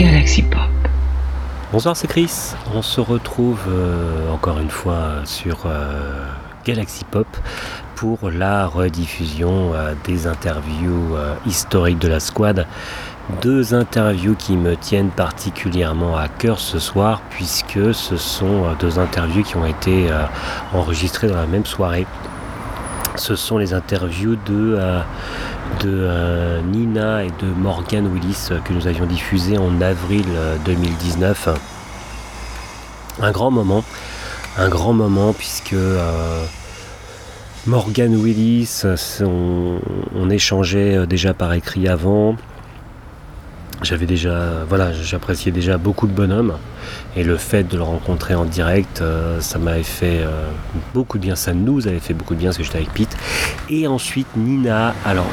Galaxy Pop. Bonsoir, c'est Chris. On se retrouve euh, encore une fois sur euh, Galaxy Pop pour la rediffusion euh, des interviews historiques de la squad. Deux interviews qui me tiennent particulièrement à cœur ce soir puisque ce sont deux interviews qui ont été enregistrées dans la même soirée. Ce sont les interviews de de euh, Nina et de Morgan Willis euh, que nous avions diffusé en avril 2019. Euh, un grand moment, un grand moment puisque Morgan Willis, on, échangeait déjà par écrit avant. J'avais déjà, voilà, j'appréciais déjà beaucoup de bonhommes et le fait de le rencontrer en direct, ça m'avait fait beaucoup de bien, ça nous avait fait beaucoup de bien parce que j'étais avec Pete. Et ensuite Nina, alors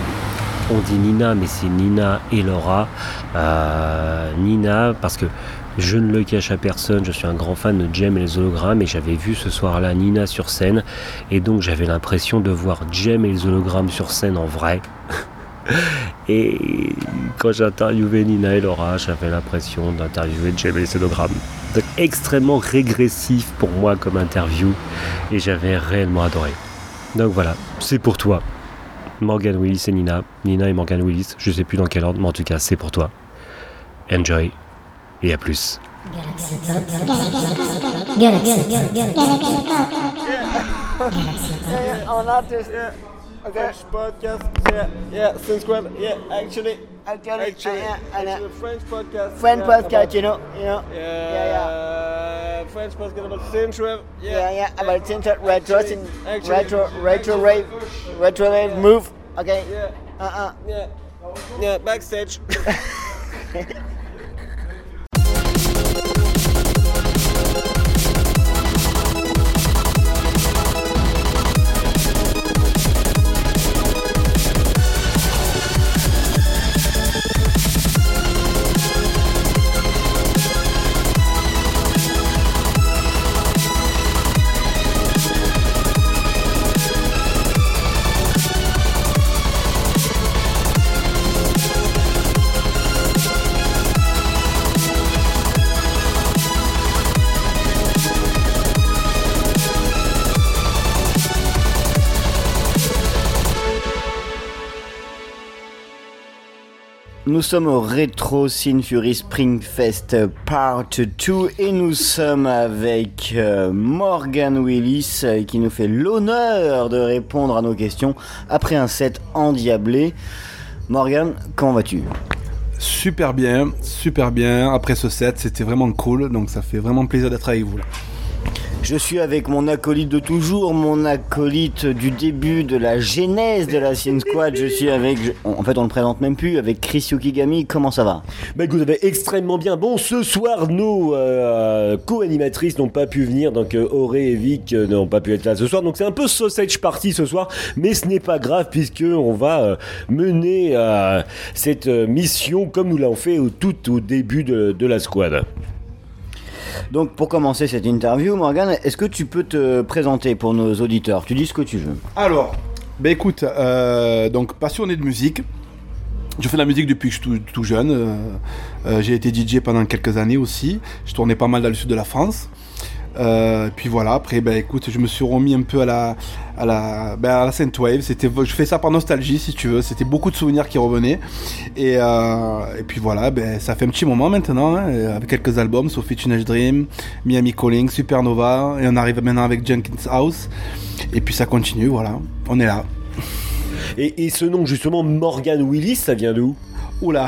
on dit Nina, mais c'est Nina et Laura. Euh, Nina, parce que je ne le cache à personne, je suis un grand fan de Jem et les hologrammes et j'avais vu ce soir-là Nina sur scène et donc j'avais l'impression de voir Jem et les hologrammes sur scène en vrai. et quand j'ai interviewé Nina et Laura, j'avais l'impression d'interviewer les hologrammes. Donc extrêmement régressif pour moi comme interview et j'avais réellement adoré. Donc voilà, c'est pour toi. Morgan Willis et Nina. Nina et Morgan Willis, je sais plus dans quel ordre, mais en tout cas, c'est pour toi. Enjoy et à plus. Okay. French podcast. Yeah, yeah, since when? Yeah, actually, actually, actually, uh, uh, actually French podcast. French yeah, podcast, you know, you know. Yeah, yeah, yeah. French podcast about Central. Yeah, yeah, yeah about Central retro, actually, retro, retro rave, retro rave move. Okay. Yeah. Uh uh. Yeah. Yeah. Backstage. Nous sommes au Retro Sin Fury Spring Fest Part 2 et nous sommes avec euh, Morgan Willis euh, qui nous fait l'honneur de répondre à nos questions après un set endiablé. Morgan, comment vas-tu? Super bien, super bien. Après ce set, c'était vraiment cool, donc ça fait vraiment plaisir d'être avec vous là. Je suis avec mon acolyte de toujours, mon acolyte du début de la genèse de la Scene Squad. Je suis avec, en fait on le présente même plus, avec Chris Yukigami. Comment ça va? Bah vous avez extrêmement bien. Bon, ce soir, nos euh, co-animatrices n'ont pas pu venir, donc euh, Auré et Vic euh, n'ont pas pu être là ce soir. Donc c'est un peu sausage party ce soir, mais ce n'est pas grave puisque on va mener cette mission comme nous l'avons fait au, tout au début de la squad. Donc pour commencer cette interview, Morgan, est-ce que tu peux te présenter pour nos auditeurs? Tu dis ce que tu veux. Alors, ben écoute, euh, donc passionné de musique. Je fais de la musique depuis que je suis tout, jeune. Euh, euh, j'ai été DJ pendant quelques années aussi. Je tournais pas mal dans le sud de la France. Euh, puis voilà, après, ben écoute, je me suis remis un peu à la, à la, ben, à la je fais ça par nostalgie, si tu veux. C'était beaucoup de souvenirs qui revenaient. Et, euh, puis voilà, ben, ça fait un petit moment maintenant, hein, avec quelques albums, Sophie Teenage Dream, Miami Calling, Supernova, et on arrive maintenant avec Jenkins House. Et puis ça continue, voilà, on est là. Et ce nom justement, Morgan Willis, ça vient d'où? Oula,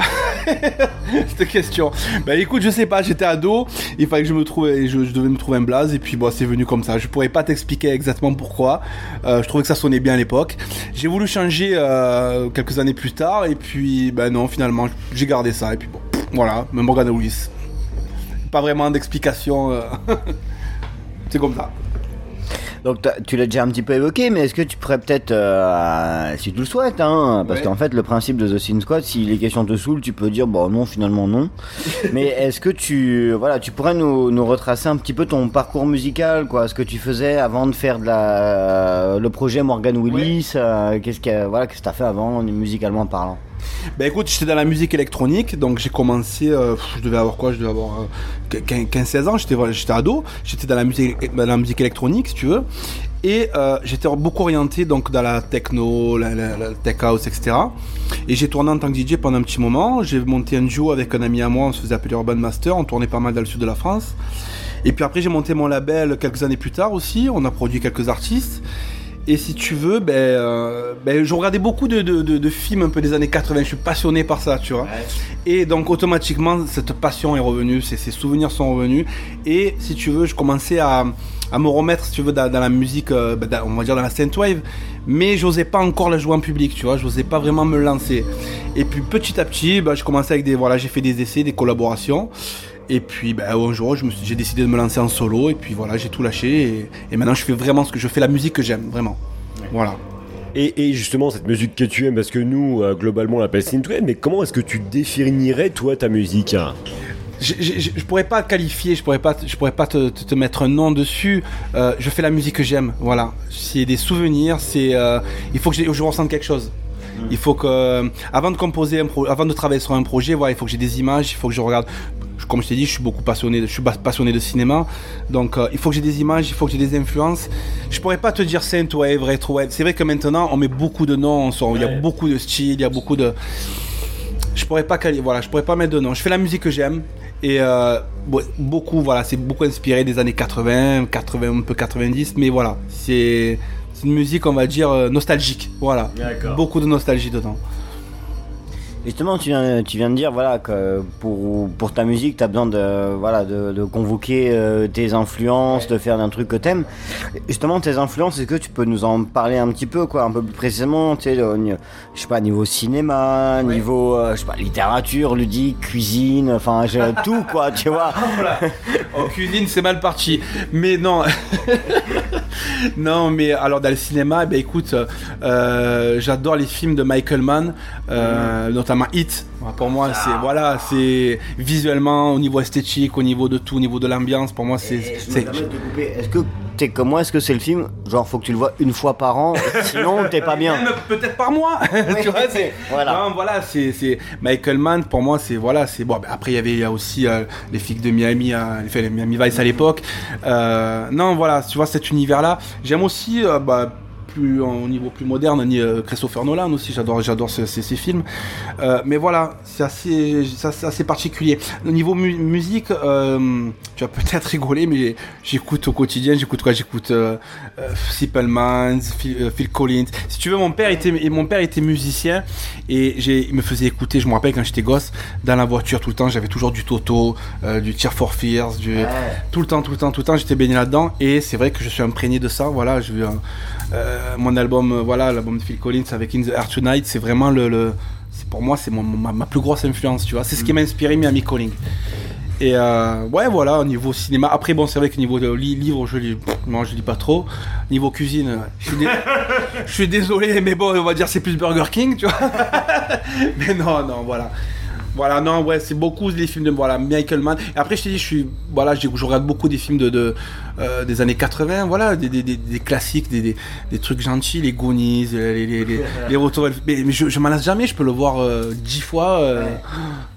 cette question. Bah écoute, je sais pas, j'étais ado, il fallait que je me trouve, je, je devais me trouver un blaze, et puis bon, c'est venu comme ça. Je pourrais pas t'expliquer exactement pourquoi. Euh, je trouvais que ça sonnait bien à l'époque. J'ai voulu changer euh, quelques années plus tard, et puis bah non, finalement, j'ai gardé ça, et puis bon, voilà, Morgan Lewis. Pas vraiment d'explication. Euh, c'est comme ça. Donc tu l'as déjà un petit peu évoqué, mais est-ce que tu pourrais peut-être, euh, si tu le souhaites, hein, parce qu'en fait le principe de The Sin Squad, si les questions te saoulent, tu peux dire bon non finalement non. mais est-ce que tu, voilà, tu pourrais nous, nous, retracer un petit peu ton parcours musical, quoi, ce que tu faisais avant de faire de la, le projet Morgan Willis, euh, qu'est-ce que voilà, qu'est-ce que t'as fait avant musicalement parlant? Ben écoute, j'étais dans la musique électronique, donc j'ai commencé, euh, je devais avoir quoi Je devais avoir 15-16 ans, j'étais j'étais ado, j'étais dans la musique dans la musique électronique si tu veux, et euh, j'étais beaucoup orienté donc dans la techno, la, tech house, etc. Et j'ai tourné en tant que DJ pendant un petit moment. J'ai monté un duo avec un ami à moi, on se faisait appeler Urban Master, on tournait pas mal dans le sud de la France. Et puis après j'ai monté mon label quelques années plus tard aussi, on a produit quelques artistes. Et si tu veux, ben, euh, ben je regardais beaucoup de, de, de, films un peu des années 80. Je suis passionné par ça, tu vois. Et donc automatiquement, cette passion est revenue, ces, ces, souvenirs sont revenus. Et si tu veux, je commençais à, à me remettre, si tu veux, dans, la musique, euh, ben, on va dire dans la synthwave. Mais j'osais pas encore la jouer en public, tu vois. J'osais pas vraiment me lancer. Et puis petit à petit, ben, je commençais avec des, voilà, j'ai fait des essais, des collaborations. Et puis ben, un jour, j'ai décidé de me lancer en solo et puis voilà, j'ai tout lâché et, maintenant je fais vraiment ce que je fais, la musique que j'aime, vraiment. Voilà. Et, justement, cette musique que tu aimes, parce que nous, euh, globalement, on l'appelle synthwave, mais comment est-ce que tu définirais, toi, ta musique je, je, pourrais pas qualifier, je pourrais pas, je pourrais pas te, te, mettre un nom dessus. Euh, je fais la musique que j'aime, voilà. C'est des souvenirs, c'est, euh, il faut que je, je ressente quelque chose. Mm. Il faut que, avant de composer, un avant de travailler sur un projet, voilà, il faut que j'ai des images, il faut que je regarde comme je t'ai dit, je suis beaucoup passionné, je suis passionné de cinéma. Donc, euh, il faut que j'ai des images, il faut que j'ai des influences. Je pourrais pas te dire synthwave, retro C'est vrai que maintenant, on met beaucoup de noms. Il y a beaucoup de styles, il y a beaucoup de. Je pourrais pas voilà, je pourrais pas mettre de noms. Je fais la musique que j'aime et euh, beaucoup, voilà, c'est beaucoup inspiré des années 80, 80, un peu 90, mais voilà, c'est une musique, on va dire, euh, nostalgique. Voilà, beaucoup de nostalgie dedans. Justement, tu viens, tu viens de dire voilà, que pour, pour ta musique, tu as besoin de, voilà, de, convoquer euh, tes influences, de faire un truc que t'aimes. Justement, tes influences, est-ce que tu peux nous en parler un petit peu, quoi, un peu plus précisément tu sais, Je sais pas, niveau cinéma, niveau euh, je sais pas, littérature, ludique, cuisine, enfin, tout, quoi, tu vois. en cuisine, c'est mal parti. Mais non. non, mais alors dans le cinéma, eh ben, écoute, euh, j'adore les films de Michael Mann, notamment Hit. Pour moi, c'est voilà, c'est visuellement, au niveau esthétique, au niveau de tout, au niveau de l'ambiance. Pour moi, c'est. Est-ce que t'es comme moi Est-ce que c'est le film? Genre, faut que tu le vois une fois par an, sinon t'es pas bien. Peut-être par mois. tu vois, c'est. Voilà. voilà, c'est Michael Mann. Pour moi, c'est voilà, c'est bon. Après, il y avait aussi euh, les flics de Miami, euh, les Miami Vice à l'époque. Euh, non, voilà, tu vois cet univers-là. J'aime aussi, bah plus au niveau plus moderne, ni euh, Christopher Nolan aussi, j'adore j'adore ces, films. Euh, mais voilà, c'est assez, assez particulier. Au niveau musique, euh, tu vas peut-être rigoler, mais j'écoute au quotidien, j'écoute quoi? J'écoute Simple Minds, Phil, Collins. Si tu veux, mon père était, mon père était musicien et il me faisait écouter, je me rappelle quand j'étais gosse, dans la voiture tout le temps, j'avais toujours du Toto, du Tear for Fears, du, tout le temps, tout le temps, tout le temps, j'étais baigné là-dedans et c'est vrai que je suis imprégné de ça. Voilà, je euh, mon album, euh, voilà, l'album de Phil Collins avec In the Air Tonight, c'est vraiment le, pour moi, c'est ma, plus grosse influence, tu vois. C'est ce qui m'a inspiré Miami Calling. Et euh, ouais, voilà, au niveau cinéma. Après, bon, c'est vrai que niveau de livre, je lis, non, je lis pas trop. Niveau cuisine, je suis, je suis désolé, mais bon, on va dire c'est plus Burger King, tu vois. mais non, non, voilà. Voilà, non, ouais, c'est beaucoup les films de voilà, Michael Mann. Et après, je t'ai dit, je suis, voilà, je, regarde beaucoup des films de, de euh, des années 80, voilà, des, des, des, classiques, des, des, trucs gentils, les Goonies, les, les, les, les retours. Mais, je, je m'en lasse jamais, je peux le voir euh, dix fois. Euh,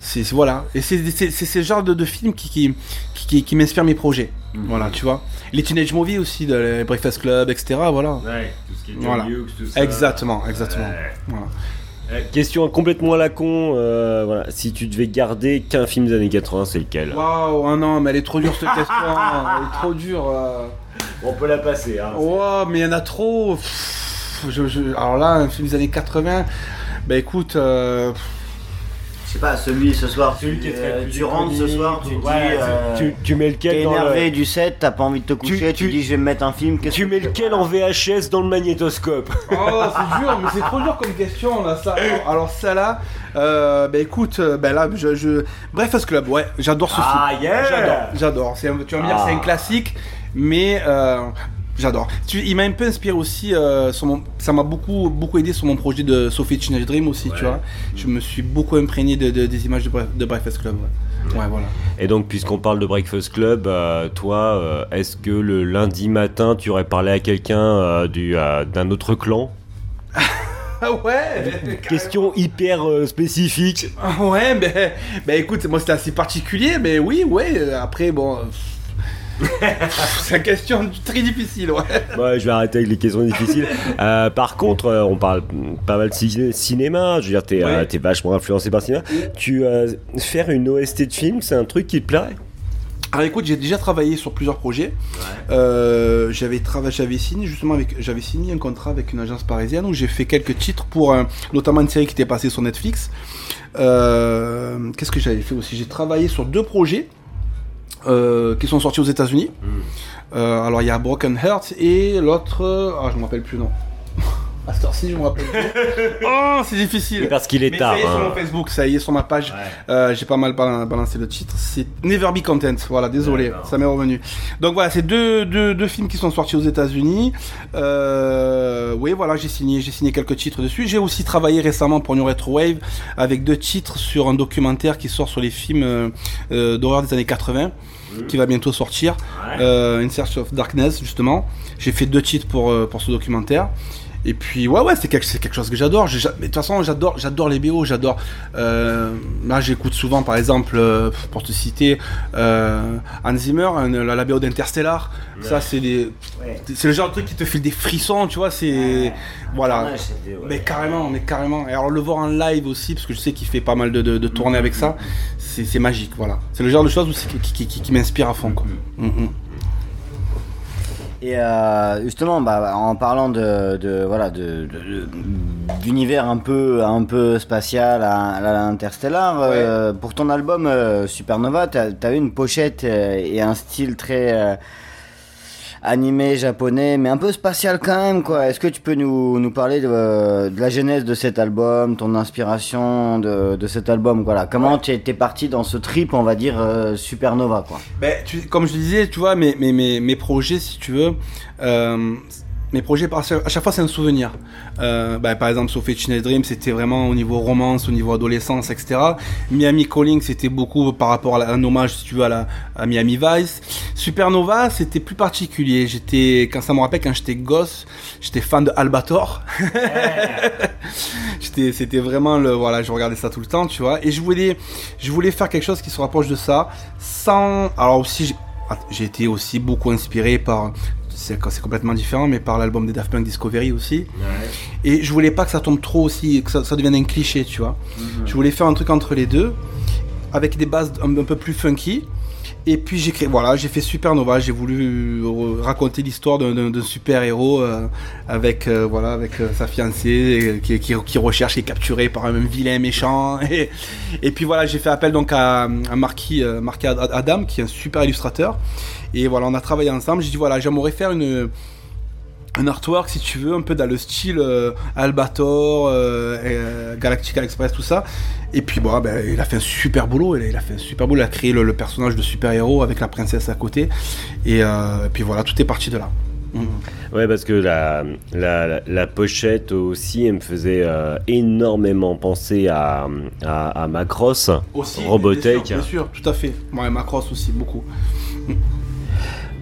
c'est voilà. Et c'est ce genre de, de film qui, qui, qui, qui m'inspire mes projets. Mhm. Voilà, tu vois. Les Teenage Movies aussi, de Breakfast Club, etc. Voilà. Ouais, tout ce qui est voilà. tout ça. Exactement, exactement. Voilà. Euh, question complètement à la con, euh, voilà. si tu devais garder qu'un film des années 80, c'est lequel? Waouh, ah non, mais elle est trop dure cette question, elle est trop dure. Euh. On peut la passer. Hein, wow, mais il y en a trop. Alors là, un film des années 80, bah écoute, je sais pas, celui ce soir, celui qui est très euh, tu rentres ce soir, tu dis, euh, tu, tu, mets lequel es énervé du set, t'as pas envie de te coucher, tu, dis je vais me mettre un film. Tu mets lequel en VHS dans le magnétoscope? Oh, c'est dur, mais c'est trop dur comme question là. Ça. Alors ça là, euh, bah écoute, euh, bah là, je, je... Breakfast Club, ouais, j'adore ce ah, film. Yeah j'adore, j'adore. Tu vas me dire, c'est un ah. classique, mais euh, J'adore. Il m'a un peu inspiré aussi, euh, ça m'a beaucoup, beaucoup aidé sur mon projet de Sophie Teenage Dream aussi, tu vois. Je me suis beaucoup imprégné de, des images de, Breakfast Club. Ouais. voilà. Et donc, puisqu'on parle de Breakfast Club, euh, toi, euh, est-ce que le lundi matin, tu aurais parlé à quelqu'un d'un autre clan? Ouais. Question hyper euh, spécifique. Ouais, ben, ben écoute, moi c'était assez particulier, mais oui, ouais. Après, bon. C'est une question très difficile, ouais. Ouais, je vais arrêter avec les questions difficiles. Euh, par contre, euh, on parle pas mal de ciné- cinéma. Je veux dire, t'es Ouais. euh, vachement influencé par le cinéma. Tu euh, faire une OST de film, c'est un truc qui te plairait? Alors écoute, j'ai déjà travaillé sur plusieurs projets. Euh, j'avais travaillé, signé justement avec, j'avais signé un contrat avec une agence parisienne où j'ai fait quelques titres pour notamment une série qui était passée sur Netflix. Euh, Qu'est-ce que j'avais fait aussi? J'ai travaillé sur deux projets euh, qui sont sortis aux États-Unis. Euh, alors il y a Broken Heart et l'autre, ah je me rappelle plus non. À cette heure-ci, je me rappelle plus. oh, c'est difficile. Parce qu'il est Mais tard. ça y est sur hein. mon Facebook, ça y est sur ma page. Euh, J'ai pas mal bal- balancé le titre. C'est Never Be Content. Voilà, désolé, ça m'est revenu. Donc voilà, c'est deux, deux, deux films qui sont sortis aux États-Unis. Euh, oui, voilà, j'ai signé, j'ai signé quelques titres dessus. J'ai aussi travaillé récemment pour New Retro Wave avec deux titres sur un documentaire qui sort sur les films euh, d'horreur des années 80 qui va bientôt sortir. Euh, In Search of Darkness, justement. J'ai fait deux titres pour, euh, pour ce documentaire. Et puis ouais ouais c'est quelque, chose que j'adore. Mais de toute façon j'adore j'adore les BO, j'adore. euh, là j'écoute souvent par exemple euh, pour te citer euh, Hans Zimmer, un- la, la BO d'Interstellar. Ça c'est des c'est le genre de truc qui te file des frissons, tu vois. C'est voilà. Mais carrément, mais carrément. Et alors le voir en live aussi, parce que je sais qu'il fait pas mal de, de, de tournées avec ça, c'est c'est magique, voilà. C'est le genre de choses qui, qui, qui, qui m'inspire à fond, quoi. Mhm. Et euh, justement, bah, en parlant de, de voilà de, d'univers un peu un peu spatial à, à l'interstellar, euh, pour ton album euh, Supernova, t'as as eu une pochette euh, et un style très euh, animé japonais, mais un peu spatial quand même, quoi. Est-ce que tu peux nous, nous parler de, de la genèse de cet album, ton inspiration de, de cet album, voilà. Comment tu es parti dans ce trip, on va dire euh, Supernova, quoi. Ben, tu- comme je disais, tu vois, mes, mes, mes, mes projets, si tu veux, euh, mes projets, à chaque fois, c'est un souvenir. Euh, ben, par exemple, Sophie Teenage Dream, c'était vraiment au niveau romance, au niveau adolescence, etc. Miami Calling, c'était beaucoup par rapport à la- un hommage, si tu veux, à, la, à Miami Vice. Supernova, c'était plus particulier. J'étais, quand ça me rappelle, quand j'étais gosse, j'étais fan de Albator. C'était vraiment le, voilà, je regardais ça tout le temps, tu vois. Et je voulais, je voulais faire quelque chose qui se rapproche de ça, sans, alors aussi, j'ai- ah, j'ai été aussi beaucoup inspiré par, c'est, c'est complètement différent, mais par l'album des Daft Punk Discovery aussi. Et je voulais pas que ça tombe trop aussi, que ça, ça devienne un cliché, tu vois. Je voulais faire un truc entre les deux, avec des bases un, un peu plus funky. Et puis j'ai créé, voilà, j'ai fait Supernova. J'ai voulu euh, raconter l'histoire d'un- super héros euh, avec, euh, voilà, avec sa fiancée qui, qui, recherche, qui est capturé par un vilain méchant. Et, et puis voilà, j'ai fait appel donc à, à Marquis, Marquis Ad- Adam, qui est un super illustrateur. Et voilà, on a travaillé ensemble. J'ai dit voilà, j'aimerais faire une un artwork si tu veux un peu dans le style euh, Albator, euh, euh, Galactica Express, tout ça. Et puis bon, ben, il a fait un super boulot. Il a, il a fait un super boulot. Il a créé le, le personnage de super héros avec la princesse à côté. Et, euh, et puis voilà, tout est parti de là. Mhm. Ouais, parce que la, la, la- la pochette aussi, elle me faisait euh, énormément penser à, à, à Macross. Aussi, Robotech. Bien sûr, bien sûr, tout à fait. Ouais, Macross aussi, beaucoup.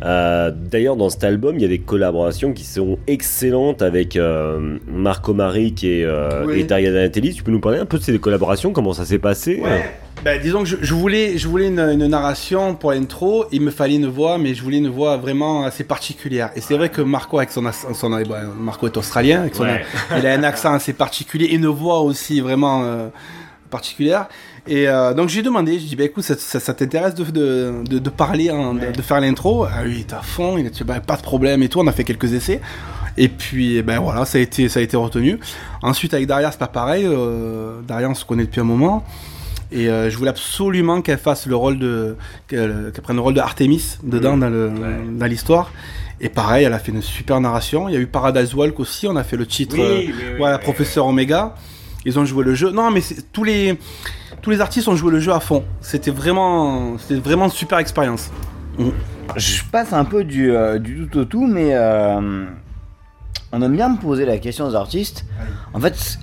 Euh, D'ailleurs, dans cet album, il y a des collaborations qui sont excellentes avec euh, Marco Maric et, euh, Oui. et Daria Donatelli. Tu peux nous parler un peu de ces collaborations Comment ça s'est passé Ben, disons que je, je voulais, je voulais une, une narration pour l'intro. Il me fallait une voix, mais je voulais une voix vraiment assez particulière. Et c'est vrai que Marco, avec son, ben, Marco est australien, avec son, Ouais. il a un accent assez particulier et une voix aussi vraiment euh, particulière. Et euh, donc j'ai demandé, j'ai dit bah écoute ça, ça, ça t'intéresse de, de, de, de parler, hein, de, de faire l'intro? Ah oui, il est à fond, il a dit bah, pas de problème et tout. On a fait quelques essais. Et puis eh ben voilà, ça a été ça a été retenu. Ensuite avec Daria c'est pas pareil. Euh, Daria on se connaît depuis un moment. Et euh, je voulais absolument qu'elle fasse le rôle de qu'elle prenne le rôle de Artemis dedans dans l'histoire. Et pareil, elle a fait une super narration. Il y a eu Paradise Walk aussi. On a fait le titre, euh, voilà, Professeur Omega. Ils ont joué le jeu. Non, mais tous les tous les artistes ont joué le jeu à fond. C'était vraiment c'était vraiment une super expérience. Je passe un peu du, euh, du tout au tout, mais euh, on aime bien me poser la question aux artistes. En fait,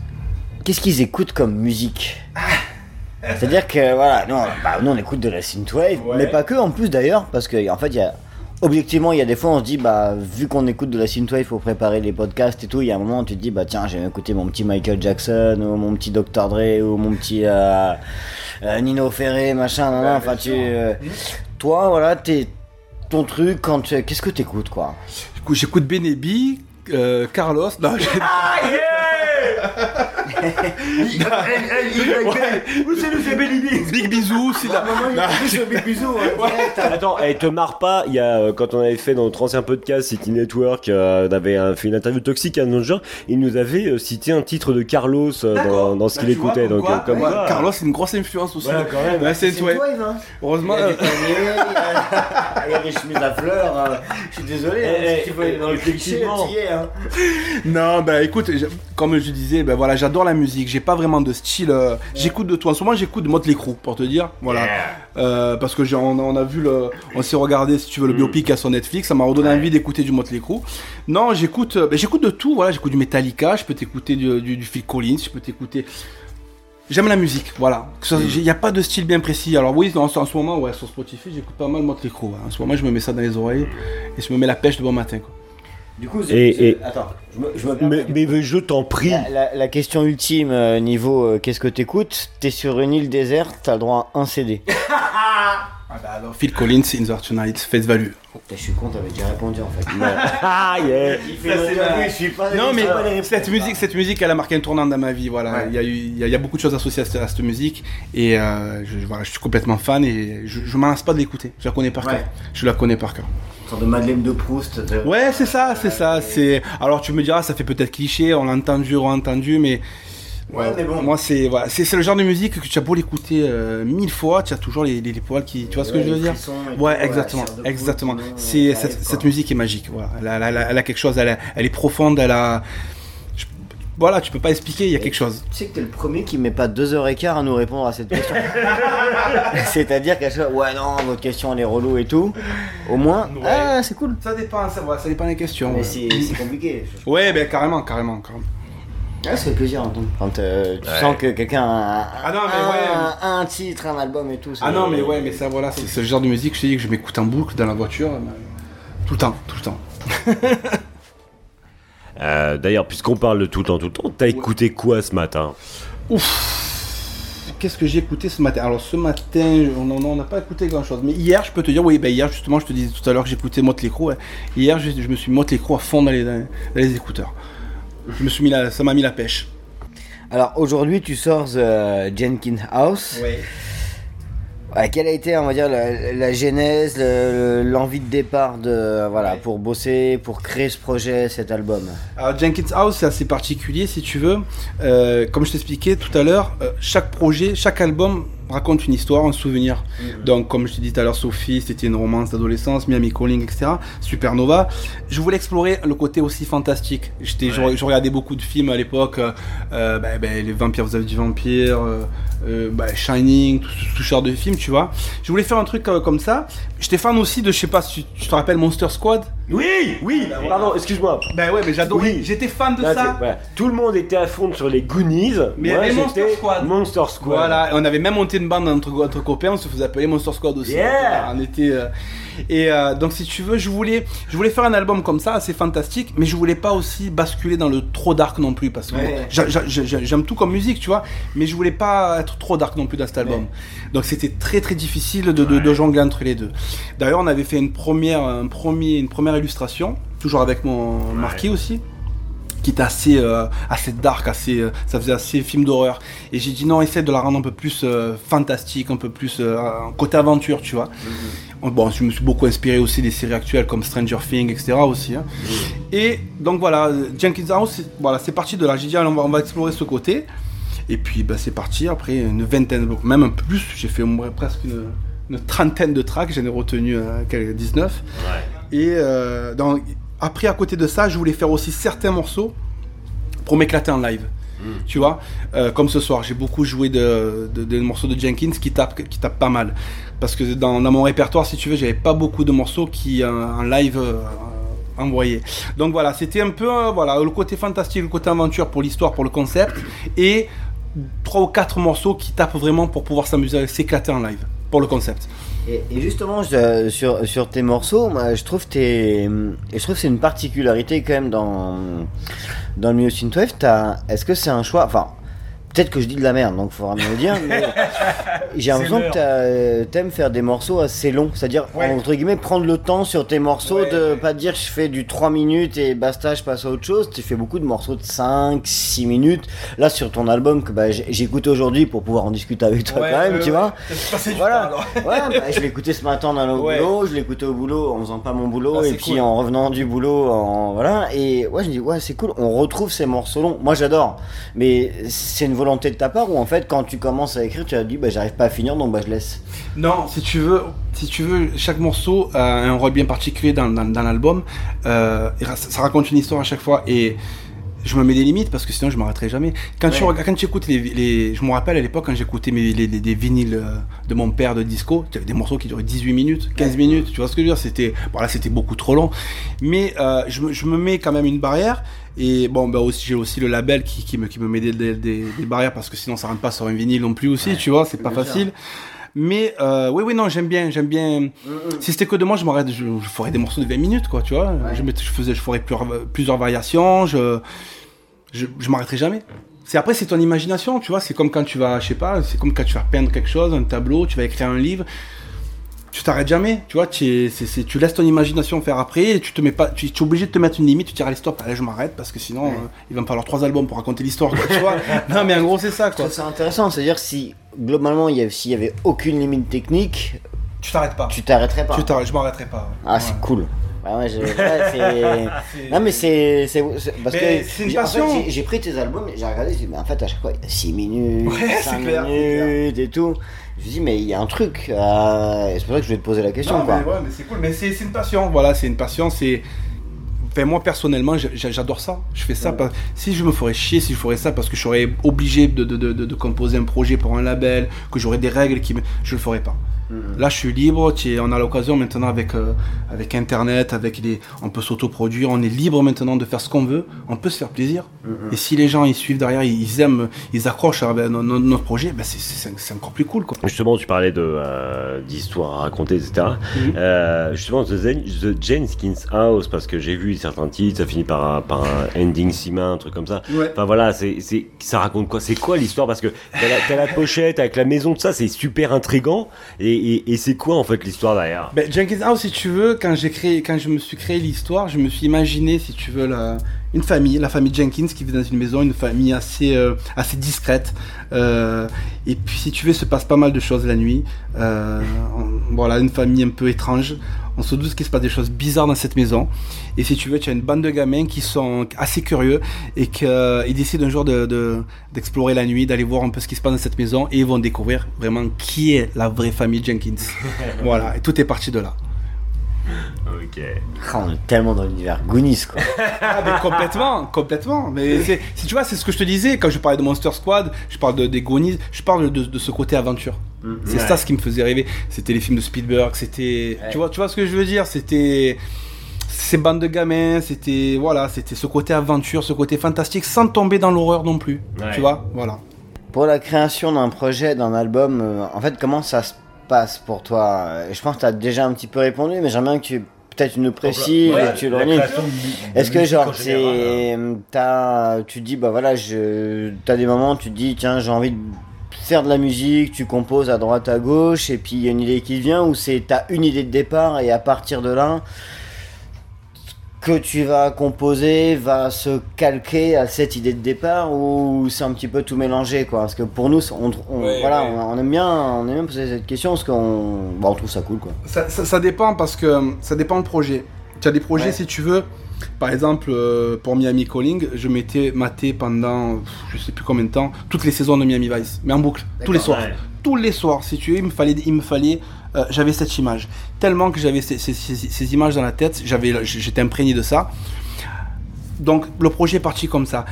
qu'est-ce qu'ils écoutent comme musique? C'est-à-dire que voilà, nous, on- bah, nous, on écoute de la synthwave, mais pas que en plus d'ailleurs, parce qu'en fait, il y a, objectivement, il y a des fois, on se dit, bah, vu qu'on écoute de la synthwave pour préparer les podcasts et tout, il y a un moment où tu te dis, bah, tiens, j'ai écouté mon petit Michael Jackson, ou mon petit Dr. Dre, ou mon petit euh, euh, Nino Ferré, machin, nan, nan, enfin, tu. euh, toi, voilà, t'es. Ton truc, quand tu. Qu'est-ce que t'écoutes, quoi? J'écoute- J'écoute Benebi, euh, Carlos. Non, j'ai- Big bisous. c'est la- Non, Attends, elle te marre pas. Il y a euh, quand on avait fait dans notre ancien podcast City Network, euh, on avait euh, fait une interview toxique à un autre genre. Il nous avait euh, cité un titre de Carlos euh, dans, ce Bah, qu'il écoutait. Donc, euh, comme Carlos, c'est une grosse influence aussi. C'est C'est hein Heureusement. Il y a euh, des chemises à fleurs. euh, Je suis désolé, hein, Eh, dans le cliché, hein. Non, bah écoute, comme je disais, ben voilà, j'adore la musique. J'ai pas vraiment de style. euh, J'écoute de tout. En ce moment, j'écoute de Motley Crue, pour te dire. Voilà. Euh, parce que j'ai- on, a- on a vu le, on s'est regardé, si tu veux, le biopic qu'il y a sur Netflix. Ça m'a redonné envie d'écouter du Motley Crue. Non, j'écoute, euh, ben, j'écoute de tout. Voilà, j'écoute du Metallica. Je peux t'écouter du, du, du Phil Collins. Je peux t'écouter. J'aime la musique, voilà. Il n'y a pas de style bien précis. Alors oui, en, en ce moment, ouais, sur Spotify, j'écoute pas mal Motley Crue. hein. En ce moment, je me mets ça dans les oreilles et je me mets la pêche de bon matin. Quoi. Du coup, Et- attends, je me, je. Mais, mais je t'en prie. La, la- la question ultime, euh, niveau euh, qu'est-ce que t'écoutes? T'es sur une île déserte, t'as le droit à un CD. Ah bah alors, Phil Collins, In the Tonight, Face Value. Putain, Je suis con, t'avais déjà répondu en fait. Ah yeah. Il fait il suit pas Non mais suit pas les cette musique, cette musique, elle a marqué un tournant dans ma vie. Voilà, Ouais. il y a eu, il y, a- il y a beaucoup de choses associées à cette, à cette musique et euh, je, voilà, je suis complètement fan et je, je m'en lasse pas de l'écouter. Je la connais par Ouais. cœur. Je la connais par cœur. Sorte de Madeleine de Proust. de- Ouais, c'est ça, c'est ça. C'est alors tu me diras, ça fait peut-être cliché, on l'a entendu, on l'a entendu, mais Ouais, mais bon. moi c'est voilà, c'est le genre de musique que tu as beau l'écouter euh, mille fois, tu as toujours les, les, les poils qui, tu vois ce que je veux dire? tout, Ouais, exactement, exactement. C'est cette, musique est magique. Voilà, elle a, elle a- elle a quelque chose, elle, a- elle est profonde, elle a. voilà, tu peux pas expliquer, il y a quelque chose. Tu sais que t'es le premier qui met pas deux heures et quart à nous répondre à cette question. C'est-à-dire qu'à chaque fois, ouais non, votre question elle est relou et tout. Au moins, Ouais. ah c'est cool. Ça dépend, ça, ça dépend des questions. Mais ouais. c'est compliqué. Ouais, ben carrément, carrément, carrément. Ah, ça fait plaisir. Quand euh, tu Ouais. sens que quelqu'un a, un- Ah non, mais un, ouais. un titre, un album et tout. Ah non, mais ouais, mais ça, voilà, c'est le genre de musique, je te dis que je m'écoute en boucle dans la voiture, euh, tout le temps, tout le temps. Euh, D'ailleurs, puisqu'on parle de tout le temps, tout le temps, t'as écouté quoi ce matin Qu'est-ce que j'ai écouté ce matin Alors ce matin, on n'a pas écouté grand chose. Mais hier, je peux te dire, oui, ben hier justement, je te disais tout à l'heure que j'écoutais Motley Crue. ouais. Hier, je, je me suis mis Motley Crue à fond dans les, dans les écouteurs. Je me suis mis la, ça m'a mis la pêche. Alors aujourd'hui, tu sors The Jenkins House. Ouais. Ouais, quelle a été, on va dire, la, la genèse, le- le- l'envie de départ de, voilà, Ouais. pour bosser, pour créer ce projet, cet album? Alors Jenkins House, c'est assez particulier si tu veux. Euh, comme je t'expliquais tout à l'heure, euh, chaque projet, chaque album raconte une histoire, un souvenir. Donc comme je t'ai dit tout à l'heure, Sophie, c'était une romance d'adolescence, Miami Calling, etc. Supernova. Je voulais explorer le côté aussi fantastique. J'étais, je, je regardais beaucoup de films à l'époque, euh, euh, bah, bah, les vampires, vous avez du vampire, euh, euh, bah, Shining, tout, tout ce genre de films, tu vois. Je voulais faire un truc comme ça. J'étais fan aussi de, je sais pas si tu te rappelles Monster Squad? Oui, oui, pardon, excuse-moi. Ben ouais, mais j'adorais. Oui. J'étais fan de Là, ça. Tout le monde était à fond sur les Goonies. Mais il y Moi, avait Monster j'étais Squad. Monster Squad. Voilà, et on avait même monté une bande entre, entre copains, on se faisait appeler Monster Squad aussi. Yeah. On était. euh, et euh, donc, si tu veux, je voulais, je voulais faire un album comme ça, assez fantastique, mais je voulais pas aussi basculer dans le trop dark non plus, parce que Ouais. j'aime tout comme musique, tu vois, mais je voulais pas être trop dark non plus dans cet album. Donc, c'était très très difficile de, de, de jongler entre les deux. D'ailleurs, on avait fait une première, un premier, une première illustration, toujours avec mon marquis aussi qui était assez euh, assez dark, assez euh, ça faisait assez film d'horreur. Et j'ai dit non, essaie de la rendre un peu plus euh, fantastique, un peu plus côté aventure, tu vois. Bon, je me suis beaucoup inspiré aussi des séries actuelles comme Stranger Things, etc. aussi. hein. Et donc voilà, euh, Jenkins House, c'est- voilà, c'est parti de là. J'ai dit on va, on va explorer ce côté. Et puis bah, c'est parti. Après une vingtaine, même un peu plus, j'ai fait presque une, une trentaine de tracks. J'en ai retenu euh, quelques 19. Et euh, dans- après, à côté de ça, je voulais faire aussi certains morceaux pour m'éclater en live. Tu vois, Euh, comme ce soir, j'ai beaucoup joué de, de, de morceaux de Jenkins qui tapent, qui tapent pas mal. Parce que dans, mon répertoire, si tu veux, j'avais pas beaucoup de morceaux qui euh, en live euh, envoyaient. Donc voilà, c'était un peu euh, voilà le côté fantastique, le côté aventure pour l'histoire, pour le concept, et trois ou quatre morceaux qui tapent vraiment pour pouvoir s'amuser, s'éclater en live. pour le concept. Et, justement, sur, sur tes morceaux, je trouve tes, je trouve c'est une particularité quand même dans, dans le milieu synthwave. Est-ce que c'est un choix Enfin, peut-être que je dis de la merde, donc il faudra me le dire. mais j'ai l'impression que t'as- t'aimes faire des morceaux assez longs, c'est-à-dire Ouais. entre guillemets prendre le temps sur tes morceaux Ouais, de ouais. pas dire je fais du 3 minutes et basta, je passe à autre chose. Tu fais beaucoup de morceaux de 5, 6 minutes. Là, sur ton album que bah, écouté aujourd'hui pour pouvoir en discuter avec toi quand même, tu vois. Voilà. Ouais, bah, je écouté ce matin dans le boulot, je écouté au boulot en faisant pas mon boulot Ah, et puis cool. en revenant du boulot en voilà et ouais, je me dis ouais, c'est cool, on retrouve ces morceaux longs. Moi j'adore. Mais c'est une volonté de ta part ou en fait quand tu commences à écrire, tu as dit bah j'arrive pas à finir donc bah je laisse. Non, si tu veux, si tu veux, chaque morceau a un rôle bien particulier dans, dans, l'album. Euh, ça raconte une histoire à chaque fois et je me mets des limites parce que sinon je m'arrêterai jamais. Quand tu Ouais. regardes, quand tu écoutes les, les, je me rappelle à l'époque quand j'écoutais mes les, les- des vinyles euh, de mon père de disco, tu avais des morceaux qui duraient 18 minutes, 15 minutes. Tu vois ce que je veux dire? C'était, bon là c'était beaucoup trop long, mais euh, je, me, je me mets quand même une barrière. Et bon, bah aussi j'ai aussi le label qui, qui me qui me met des, des, des- des barrières parce que sinon ça rentre pas sur un vinyle non plus aussi. tu vois, c'est pas sûr. facile. Mais euh, oui, oui, non, j'aime bien, j'aime bien. Si c'était que de moi, je m'arrête, je, je ferais des morceaux de 20 minutes, quoi, tu vois. Je faisais, je ferais plusieurs, plusieurs variations, je, je, je m'arrêterai jamais. C'est après, c'est ton imagination, tu vois. C'est comme quand tu vas, je sais pas, c'est comme quand tu vas peindre quelque chose, un tableau, tu vas écrire un livre. Tu t'arrêtes jamais, tu vois. Tu, es- c'est- c'est- tu laisses ton imagination faire après et tu te mets pas, tu, tu es obligé de te mettre une limite. Tu allez, stop, allez, je m'arrête parce que sinon, euh, il va me falloir trois albums pour raconter l'histoire, quoi, tu vois. non, mais en gros, c'est ça, quoi. ça intéressant, c'est-à-dire si globalement il y avait, s'il y avait aucune limite technique, Tu t'arrêtes pas. tu t'arrêterais pas. Tu je m'arrêterai pas. Ah, Ouais. c'est cool. Ouais, ouais, je- ouais, c'est- non, mais c'est. c'est- Parce Mais que. c'est une j'ai- en fait, passion. j'ai- pris tes albums, j'ai regardé, j'ai dit, mais en fait, à chaque fois, il y a 6 minutes, Ouais, 5 c'est clair, c'est minutes et tout. Je me suis dit, mais il y a un truc. euh, et c'est pour ça que je vais te poser la question, Non, quoi. mais ouais, mais c'est cool. Mais c'est c'est une passion. Voilà, c'est une passion. C'est. Enfin, moi personnellement, j'a- j'a- j'adore ça. Je fais ça. pas- Si je me ferais chier, si je ferais ça parce que je serais obligé de, de, de, de- de composer un projet pour un label, que j'aurais des règles qui me. Je le ferais pas. Mhm. Là, je suis libre. On a l'occasion maintenant avec, euh, avec Internet, avec les, on peut s'autoproduire. On est libre maintenant de faire ce qu'on veut. On peut se faire plaisir. Mhm. Et si les gens ils suivent derrière, ils ils aiment, ils accrochent no- notre projet, ben c'est- encore plus cool. Quoi. Justement, tu parlais euh, d'histoires à raconter, etc. Mhm. Euh, justement, The, Zen- The House, parce que j'ai vu certains titres, ça finit par un, par un ending si main, un truc comme ça. Ouais. Enfin voilà, c'est ça raconte quoi? C'est quoi l'histoire? Parce que t'as la, t'as la pochette avec la maison, tout ça, c'est super intrigant. Et, et, c'est quoi en fait l'histoire derrière? Ben, Jenkins House, si tu veux, quand j'ai créé, quand je me suis créé l'histoire, je me suis imaginé, si tu veux, une famille, la famille Jenkins qui vit dans une maison, une famille assez, euh, assez discrète. Euh, et puis, si tu veux, se passe pas mal de choses la nuit. Euh, voilà, une famille un peu étrange. On se doute qu'il se passe des choses bizarres dans cette maison. Et si tu veux, tu as une bande de gamins qui sont assez curieux et qu'ils décident un jour de, de- d'explorer la nuit, d'aller voir un peu ce qui se passe dans cette maison et ils vont découvrir vraiment qui est la vraie famille Jenkins. voilà, et tout est parti de là. Ok. Ah, on est tellement dans l'univers Goonies, quoi. Ah, mais complètement, complètement. Mais c'est, si tu vois, c'est ce que je te disais quand je parlais de Monster Squad, je parle de, des Goonies, je parle de, de ce côté aventure. C'est Ouais. ça ce qui me faisait rêver. C'était les films de Spielberg, c'était, tu vois, tu vois ce que je veux dire, c'était ces bandes de gamins, c'était voilà, c'était ce côté aventure, ce côté fantastique, sans tomber dans l'horreur non plus. Ouais. Tu vois, voilà. Pour la création d'un projet, d'un album, euh, en fait, comment ça se passe pour toi? Euh, Je pense que tu as déjà un petit peu répondu, mais j'aimerais bien que tu peut-être une précise, Ouais, tu le Est-ce que genre hein. c'est t'as tu dis bah voilà je t'as des moments où tu te dis tiens j'ai envie de faire de la musique tu composes à droite à gauche et puis il y a une idée qui vient ou c'est t'as une idée de départ et à partir de là que tu vas composer va se calquer à cette idée de départ ou c'est un petit peu tout mélangé quoi? Parce que pour nous on, on- Ouais, voilà ouais. On, on aime bien on aime bien poser cette question parce qu'on bah, on trouve ça cool quoi Ça, ça- ça dépend parce que ça dépend le projet. Tu as des projets, Ouais. si tu veux. Par exemple, euh, pour Miami Calling, je m'étais maté pendant, je sais plus combien de temps, toutes les saisons de Miami Vice, mais en boucle, tous les soirs. Ouais. Tous les soirs, si tu veux, il me fallait, il me fallait, euh, j'avais cette image. Tellement que j'avais ces, ces- ces- ces images dans la tête, j'avais, j'étais imprégné de ça. Donc le projet est parti comme ça.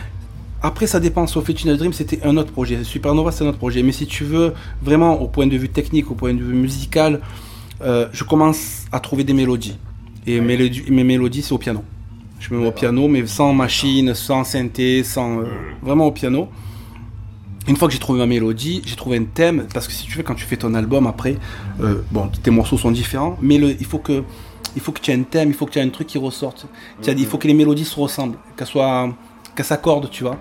Après, ça dépend. Sophie Tunnel Dream, c'était un autre projet. Supernova, c'est un autre projet. Mais si tu veux, vraiment, au point de vue technique, au point de vue musical, euh, je commence à trouver des mélodies. Et mélodie- mes mélodies, c'est au piano. Je me mets au piano, mais sans machine, sans synthé, sans. euh, vraiment au piano. Une fois que j'ai trouvé ma mélodie, j'ai trouvé un thème, parce que si tu veux, quand tu fais ton album après, euh, bon, tes morceaux sont différents, mais il faut que il tu aies un thème, il faut que tu aies un truc qui ressorte. Il faut que les mélodies se ressemblent, qu'elles soient, qu'elles s'accordent, tu vois.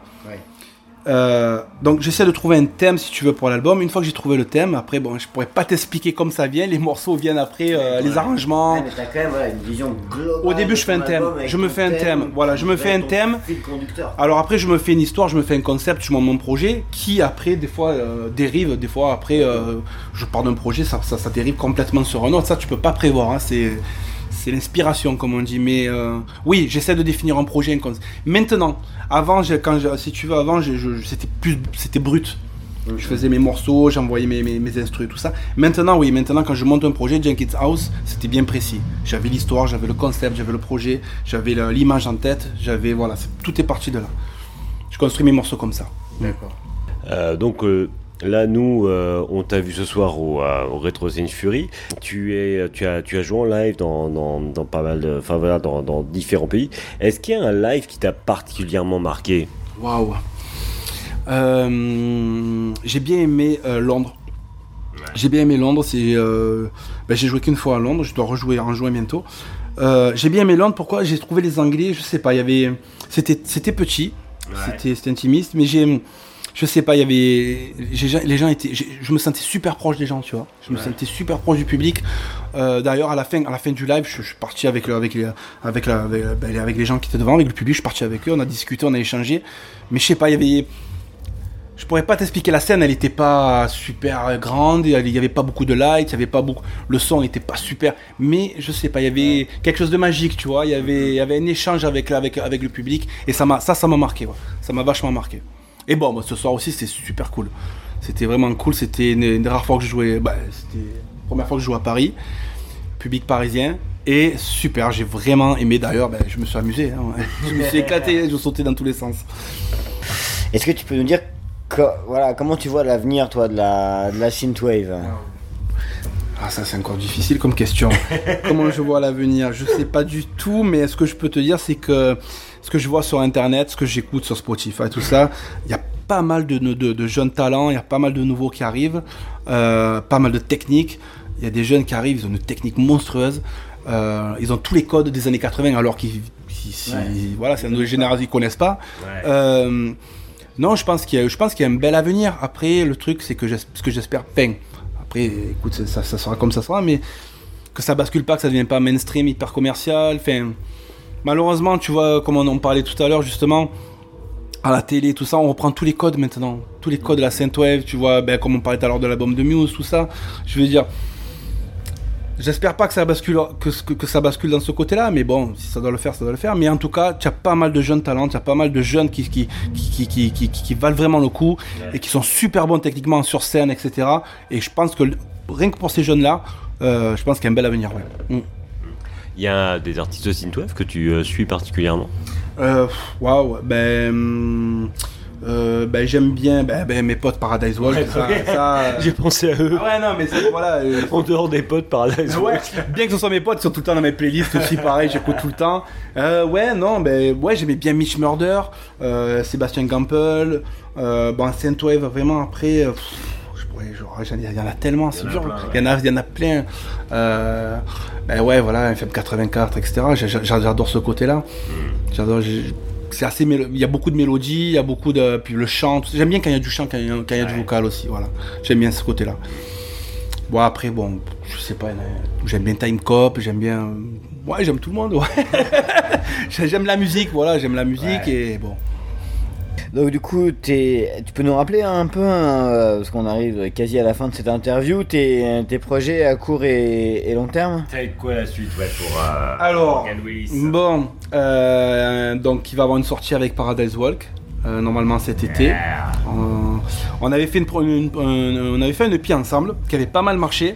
Euh, donc j'essaie de trouver un thème si tu veux pour l'album. Une fois que j'ai trouvé le thème, après bon, je pourrais pas t'expliquer comme ça vient. Les morceaux viennent après, euh, les arrangements. Ouais, mais t'as quand même voilà, une vision globale. Au début, je fais un thème. Je me fais un thème. Voilà, je me fais un thème. Alors après, je me fais une histoire, je me fais un concept, je monte mon projet, qui après, des fois, euh, dérive, des fois, après, je pars d'un projet, ça, ça, ça dérive complètement sur un autre. Ça, tu peux pas prévoir. hein, c'est, c'est l'inspiration, comme on dit. Mais euh, oui, j'essaie de définir un projet. Maintenant, avant, je- quand je- si tu veux, avant, je- je- c'était plus, c'était brut. Je faisais mes morceaux, j'envoyais mes, mes, mes tout ça. Maintenant, oui, maintenant, quand je monte un projet, Jenkins House, c'était bien précis. J'avais l'histoire, j'avais le concept, j'avais le projet, j'avais l'image en tête, j'avais, voilà, c'est- tout est parti de là. Je construis mes morceaux comme ça. D'accord. Euh, donc euh, là, nous, euh, on t'a vu ce soir au, euh, au Retro Fury. Tu, es, tu, as, tu as joué en live dans, dans, dans pas mal de, enfin voilà, dans, dans différents pays. Est-ce qu'il y a un live qui t'a particulièrement marqué? Waouh. Euh, j'ai bien aimé euh, Londres. J'ai bien aimé Londres. C'est, euh, ben, j'ai joué qu'une fois à Londres. Je dois rejouer en juin bientôt. Euh, j'ai bien aimé Londres. Pourquoi? J'ai trouvé les Anglais. Je sais pas. Il y avait, c'était, c'était petit. C'était, c'était intimiste. Mais j'ai, je sais pas. Il y avait, les gens étaient. je me sentais super proche des gens. Tu vois. Je me sentais super proche du public. Euh, d'ailleurs, à la fin, à la fin du live, je, je suis parti avec, le- avec, les, avec, la- avec, ben, avec les gens qui étaient devant, avec le public. Je suis parti avec eux. On a discuté, on a échangé. Mais je sais pas. Il y avait je pourrais pas t'expliquer la scène, elle était pas super grande, il y avait pas beaucoup de light, il y avait pas beaucoup, le son était pas super, mais je sais pas, il y avait quelque chose de magique, tu vois, il y avait, il y avait un échange avec, avec, avec le public, et ça m'a, ça, ça m'a marqué, ouais. ça m'a vachement marqué. Et bon, moi, ce soir aussi, c'était super cool. C'était vraiment cool, c'était une, une des rares fois que je jouais, bah, c'était la première fois que je jouais à Paris, public parisien, et super, j'ai vraiment aimé. D'ailleurs, ben, je me suis amusé, hein, je me suis éclaté, je sautais dans tous les sens. Est-ce que tu peux nous dire voilà, comment tu vois l'avenir, toi, de la, de la synthwave? Ah, ça c'est encore difficile comme question. Comment je vois l'avenir? Je sais pas du tout, mais ce que je peux te dire, c'est que ce que je vois sur internet, ce que j'écoute sur Spotify, tout ça, il y a pas mal de, de- de jeunes talents, il y a pas mal de nouveaux qui arrivent, euh, pas mal de techniques. Il y a des jeunes qui arrivent, ils ont une technique monstrueuse. Euh, ils ont tous les codes des années 80 alors qu'ils. Voilà, c'est une nouvelle génération qu'ils connaissent pas. Euh, non, je pense qu'il y, a- je pense qu'il y a un bel avenir. Après, le truc, c'est que ce que j'espère. Enfin, après, écoute, ça, ça sera comme ça sera, mais que ça bascule pas, que ça devienne pas mainstream, hyper commercial. Enfin, malheureusement, tu vois, comme on parlait tout à l'heure, justement, à la télé, tout ça, on reprend tous les codes maintenant. Tous les codes de la synthwave, tu vois, ben, comme on parlait tout à l'heure de l'album de Muse, tout ça. Je veux dire. J'espère pas que ça bascule dans ce côté-là, mais bon, si ça doit le faire, ça doit le faire. Mais en tout cas, tu as pas mal de jeunes talents, tu as pas mal de jeunes qui valent vraiment le coup et qui sont super bons techniquement sur scène, etc. Et je pense que rien que pour ces jeunes-là, euh, je pense qu'il y a un bel avenir. Mm. Il y a des artistes de synthwave que tu euh, suis particulièrement? Euh, Waouh, ben, hum, euh, ben j'aime bien ben, ben, mes potes Paradise Walk. ça, ça, euh, J'ai pensé à eux. ah ouais, non, mais c'est- voilà. euh, En dehors des potes Paradise Ouais, Walk. bien que ce soit mes potes, ils sont tout le temps dans mes playlists aussi, pareil, j'écoute tout le temps. Euh, ouais, non, ben ouais, j'aimais bien Mitch Murder, euh, Sébastien Gample, euh, bon, Saintwave, vraiment après, pff, je pourrais, genre, il y en a tellement, c'est dur, il y en a, il y en a plein. Euh, ben ouais, voilà, FM 84, etc. J'a- j'a- J'adore ce côté-là. J'adore. j'ai- C'est assez mélo- il y a beaucoup de mélodies, il y a beaucoup de puis le chant. J'aime bien quand il y a du chant, quand il y a, quand il y a du vocal aussi. Voilà, j'aime bien ce côté-là. Bon après bon, je sais pas, j'aime bien Time Cop, j'aime bien, ouais j'aime tout le monde, ouais. j'aime la musique, voilà, j'aime la musique et bon. Donc du coup, tu peux nous rappeler un peu, hein, euh, parce qu'on arrive quasi à la fin de cette interview, tes, tes projets à court et, et long terme? Ça va être quoi la suite ouais, pour euh, Alors, Bon, euh, donc il va avoir une sortie avec Paradise Walk, euh, normalement cet été. Euh, on avait fait une, une- un- on avait fait une EP ensemble qui avait pas mal marché.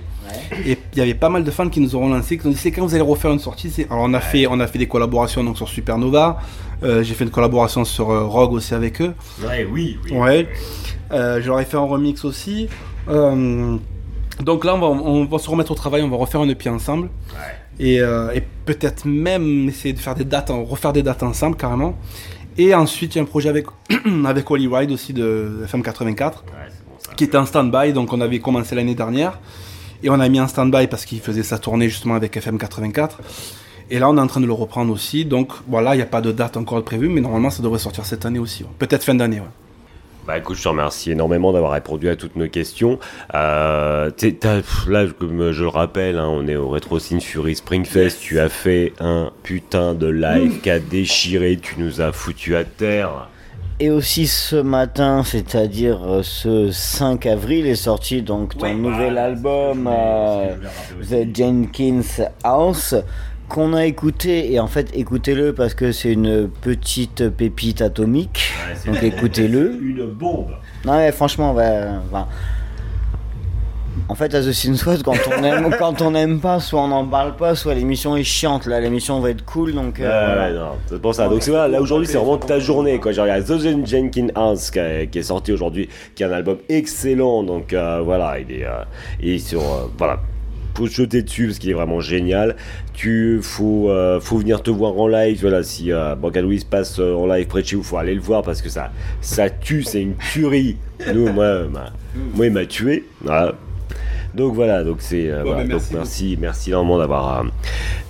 Et il y avait pas mal de fans qui nous ont relancé, qui nous ont dit c'est quand vous allez refaire une sortie. Alors on a fait, on a fait des collaborations donc sur Supernova. Euh, J'ai fait une collaboration sur euh, Rogue aussi avec eux. Ouais, oui, oui. Ouais. Euh, je leur ai fait un remix aussi. Euh, donc là, on va, on va se remettre au travail, on va refaire une EP ensemble. Et, euh, et peut-être même essayer de faire des dates, refaire des dates ensemble carrément. Et ensuite, il y a un projet avec, avec Wally Ride aussi de FM84, qui était en stand-by, donc on avait commencé l'année dernière. Et on a mis en stand-by parce qu'il faisait sa tournée justement avec FM84. Et là, on est en train de le reprendre aussi. Donc voilà, il n'y a pas de date encore prévue, mais normalement, ça devrait sortir cette année aussi. ouais. Peut-être fin d'année. ouais. Bah écoute, je te remercie énormément d'avoir répondu à toutes nos questions. Euh, pff, là, comme je le rappelle, hein, on est au Retro Sin Fury Springfest. Tu as fait un putain de live qui a déchiré. Tu nous as foutu à terre. Et aussi ce matin, c'est-à-dire euh, ce 5 avril, est sorti donc ton Ouais, nouvel voilà, album euh, The Jenkins House qu'on a écouté et en fait écoutez-le parce que c'est une petite pépite atomique. Ouais, Donc écoutez-le. Une bombe. Non mais franchement, enfin, en fait, à The Sin Squad, quand on aime, quand on aime pas, soit on n'en parle pas, soit l'émission est chiante. Là, l'émission va être cool, donc. euh, Ouais, voilà. ouais, non, c'est pour ça. Donc c'est voilà, là aujourd'hui c'est vraiment ta journée quoi. J'ai regardé The Jenkins House qui, est- qui est sorti aujourd'hui, qui est un album excellent. Donc euh, voilà, il est, euh, il est sur euh, voilà. Faut se jeter dessus parce qu'il est vraiment génial. Tu faut euh, faut venir te voir en live. Voilà, si euh, Morgan Louise passe euh, en live près de chez vous, faut aller le voir parce que ça ça tue, c'est une tuerie. Nous, moi, moi il m'a tué. Voilà. Donc voilà, donc c'est euh, Bon, voilà, ben, donc merci merci, merci énormément d'avoir euh,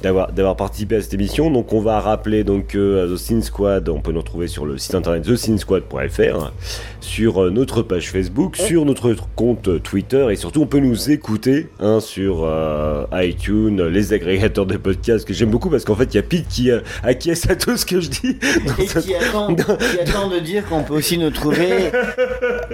d'avoir d'avoir participé à cette émission. Donc on va rappeler donc que The Sin Squad, on peut nous retrouver sur le site internet thesinsquad.fr, sur euh, notre page Facebook, sur notre compte euh, Twitter et surtout on peut nous écouter hein, sur euh, iTunes, les agrégateurs de podcasts que j'aime beaucoup parce qu'en fait il y a Pete qui euh, acquiesce à tout ce que je dis. Et cette- qui attend, qui attend de dire qu'on peut aussi nous trouver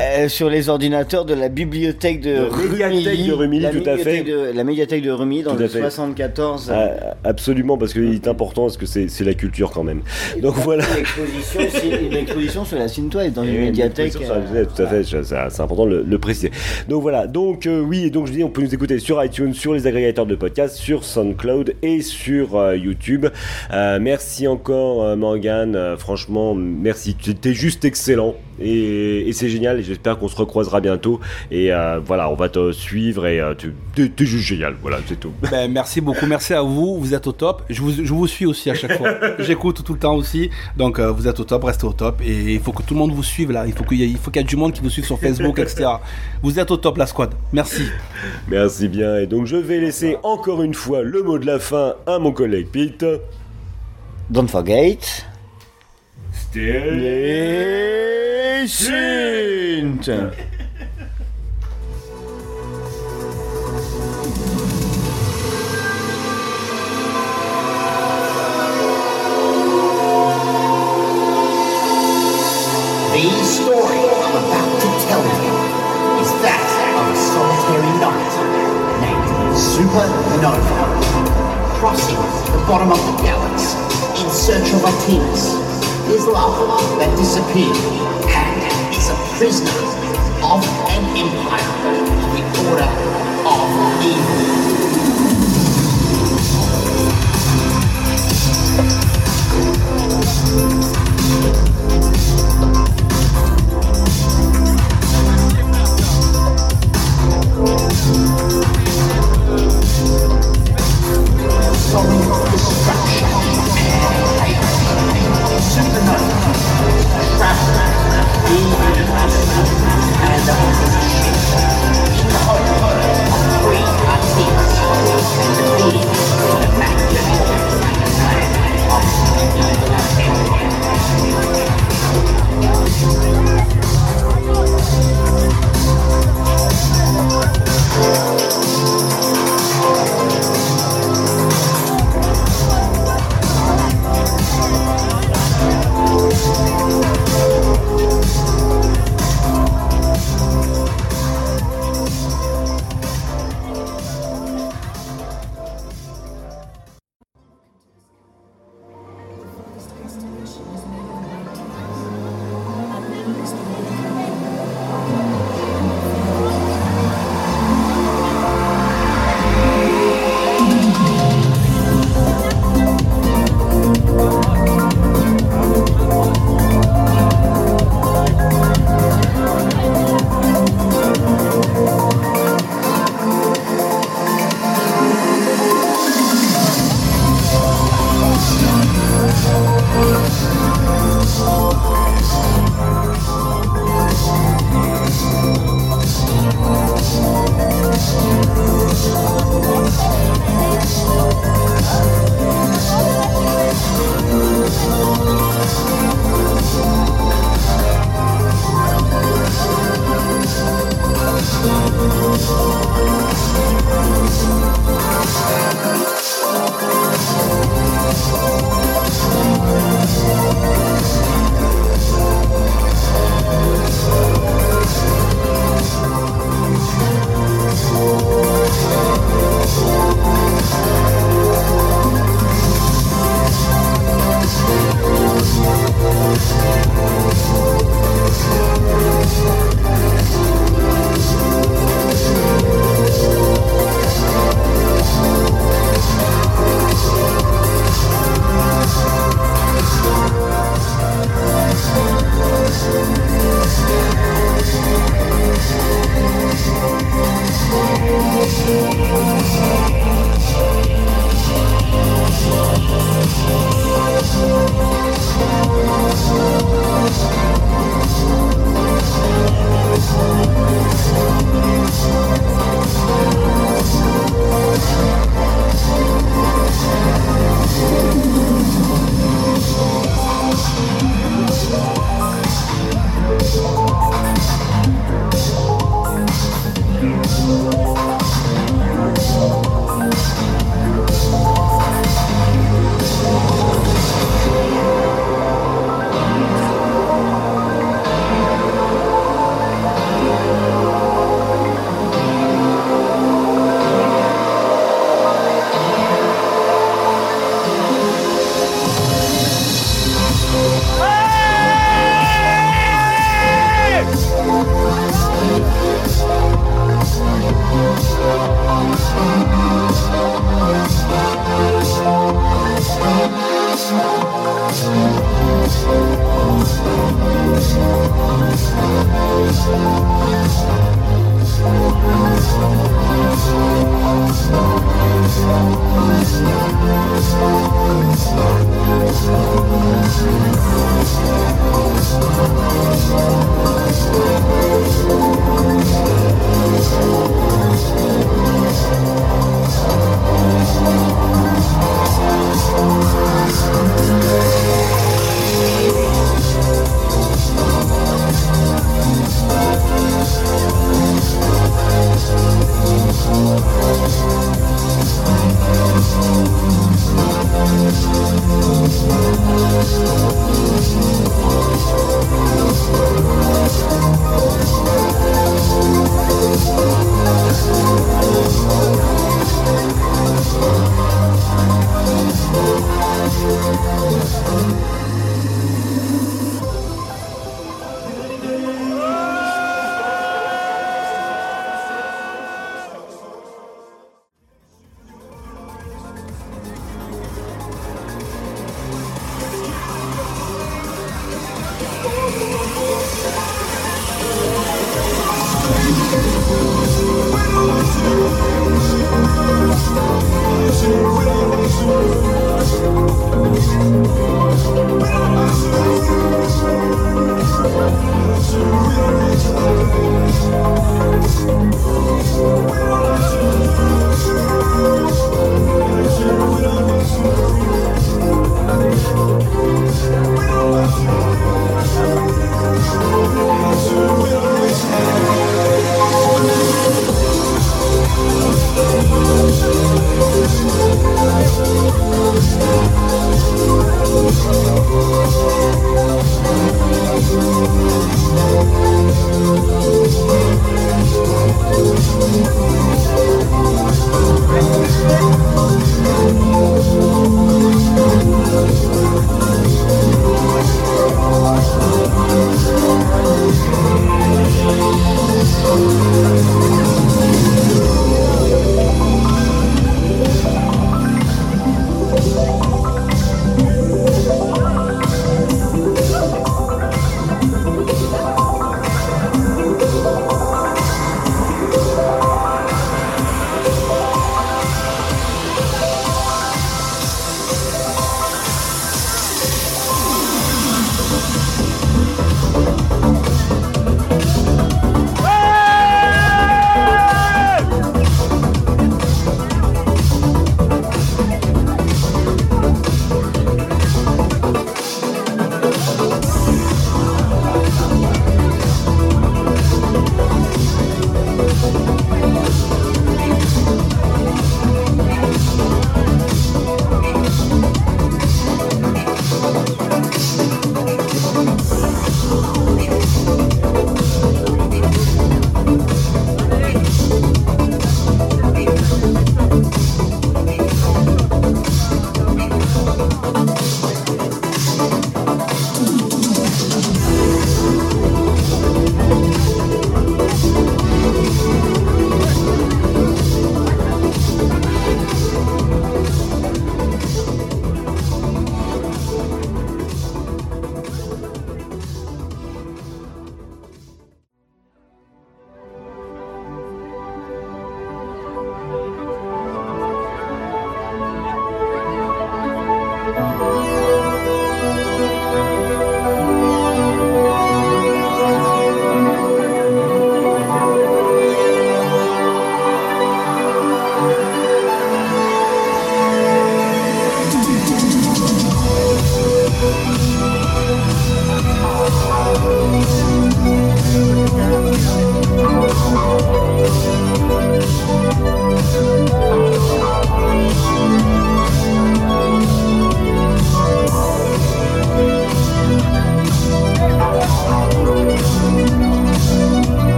euh, sur les ordinateurs de la bibliothèque de De de Rumilly, la tout à fait. médiathèque de- la médiathèque de Rumilly dans Tout le fait. 74. Ah, absolument parce qu'il est important parce que c'est la culture quand même. Donc voilà. Une exposition, une sur la Synthwave dans Et une médiathèque. ça, euh, tout à fait, c'est c'est important de le, le préciser. Donc voilà, donc euh, oui, et donc je dis, on peut nous écouter sur iTunes, sur les agrégateurs de podcasts, sur SoundCloud et sur euh, YouTube. Merci encore Morgan, Euh, franchement, merci, tu étais juste excellent et, et c'est génial. et J'espère qu'on se recroisera bientôt et euh, voilà, on va te suivre et euh, tu t'es t'es juste génial. Voilà, c'est tout. Ben, merci beaucoup, merci à vous, vous êtes au top. Je vous, je vous suis aussi à chaque fois. J'écoute tout le temps aussi. Donc euh, vous êtes au top, restez au top. Et il faut que tout le monde vous suive là. Il faut qu'il y, ait- il faut qu'il y ait du monde qui vous suive sur Facebook, etc. Vous êtes au top, la squad. Merci. Merci bien. Et donc je vais laisser encore une fois le mot de la fin à mon collègue Pete. Don't forget. Synth. The story I'm about to tell you is that of a solitary knight named Supernova, crossing the bottom of the galaxy in search of a Artemis, his love that disappeared, and is a prisoner of an empire, of the Order of Evil. And hate.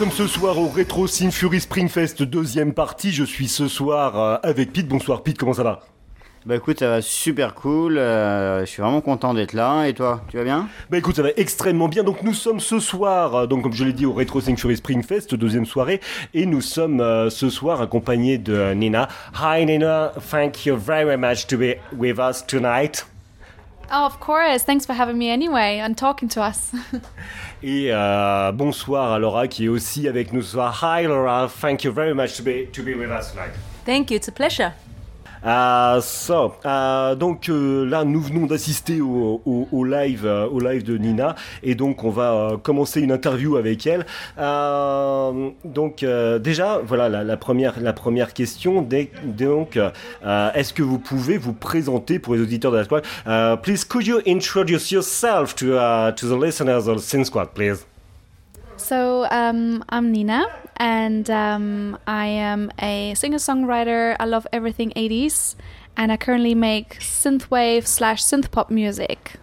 Sommes ce soir au Retro Fury Springfest, deuxième partie. Je suis ce soir euh, avec Pete. Bonsoir Pete, comment ça va? Bah écoute, ça va super cool. euh, je suis vraiment content d'être là. Et toi, tu vas bien? Bah écoute, ça va extrêmement bien. Donc nous sommes ce soir, euh, donc comme je l'ai dit, au Retro Fury Springfest, deuxième soirée, et nous sommes euh, ce soir accompagnés de Nina. Hi Nina, thank you very much to be with us tonight. Oh, of course. Thanks for having me anyway and talking to us. Et euh, bonsoir à Laura qui est aussi avec nous ce soir. Hi Laura, thank you very much to be to be with us tonight. Thank you, it's a pleasure. Uh, so, uh, donc euh, là, nous venons d'assister au, au, au live, euh, au live de Nina, et donc on va euh, commencer une interview avec elle. Euh, donc euh, déjà, voilà la, la première, la première question. Dès- Donc, euh, est-ce que vous pouvez vous présenter pour les auditeurs de la squad? Uh, please, could you introduce yourself to uh, to the listeners of Sin Squad, please? So, um, I'm Nina, and um, I am a singer songwriter. I love everything 80s, and I currently make synthwave slash synth pop music.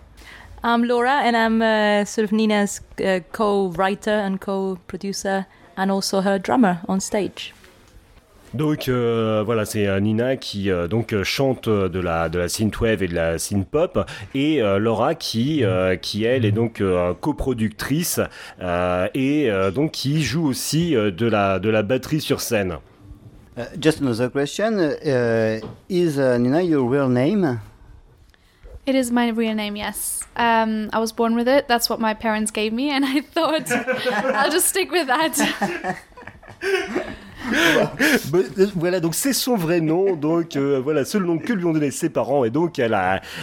I'm Laura, and I'm uh, sort of Nina's uh, co-writer and co-producer, and also her drummer on stage. Donc euh, voilà, c'est euh, Nina qui euh, donc euh, chante de la de la synthwave et de la synthpop et euh, Laura qui euh, qui elle est donc euh, coproductrice euh, et euh, donc qui joue aussi euh, de la de la batterie sur scène. Uh, just another question. Uh, is uh, Nina your real name? It is my real name, yes. Um, I was born with it. That's what my parents gave me, and I thought I'll just stick with that. Euh, voilà, donc c'est son vrai nom, donc euh, voilà, c'est le nom que lui ont donné ses parents, et donc elle,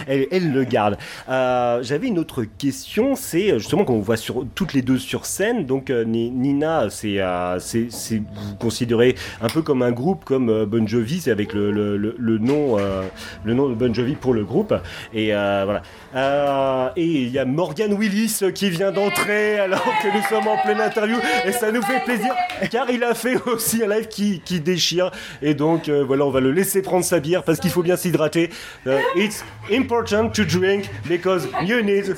elle, le garde. Euh, J'avais une autre question, c'est justement qu'on voit sur, toutes les deux sur scène, donc euh, Ni- Nina, c'est, euh, vous considérez un peu comme un groupe, comme euh, Bon Jovi, c'est avec le, le, le, nom, euh, le nom de Bon Jovi pour le groupe, et euh, voilà. Euh, et il y a Morgan Willis qui vient d'entrer alors que nous sommes en pleine interview, et ça nous fait plaisir, car il a fait aussi un live qui, qui déchire, et donc euh, voilà, on va le laisser prendre sa bière parce qu'il faut bien s'hydrater. Euh, it's important to drink because you need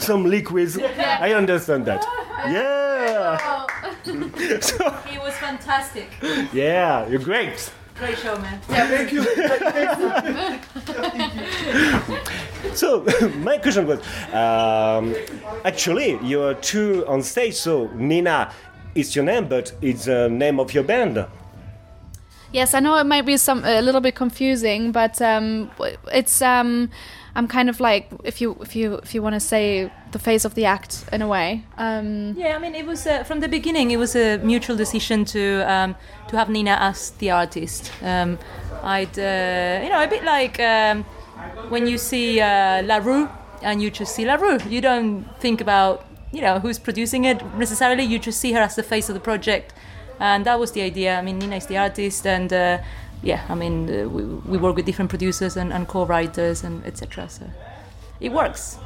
some liquids. I understand that. Yeah. So, It was fantastic. yeah, you're great. Great show, man. So my question was, um, actually, you're two on stage. So Nina, it's your name, but it's the name of your band. Yes, I know it might be some a little bit confusing, but um, it's um, I'm kind of like if you if you if you want to say the face of the act in a way. Um, Yeah, I mean, it was uh, from the beginning. It was a mutual decision to um, to have Nina as the artist. Um, I'd, uh, you know, a bit like um, when you see uh, La Rue and you just see La Rue. You don't think about, you know, who's producing it necessarily. You just see her as the face of the project, and that was the idea. I mean, Nina is the artist, and uh, yeah, I mean, uh, we, we work with different producers and, and co-writers and etc. So it works.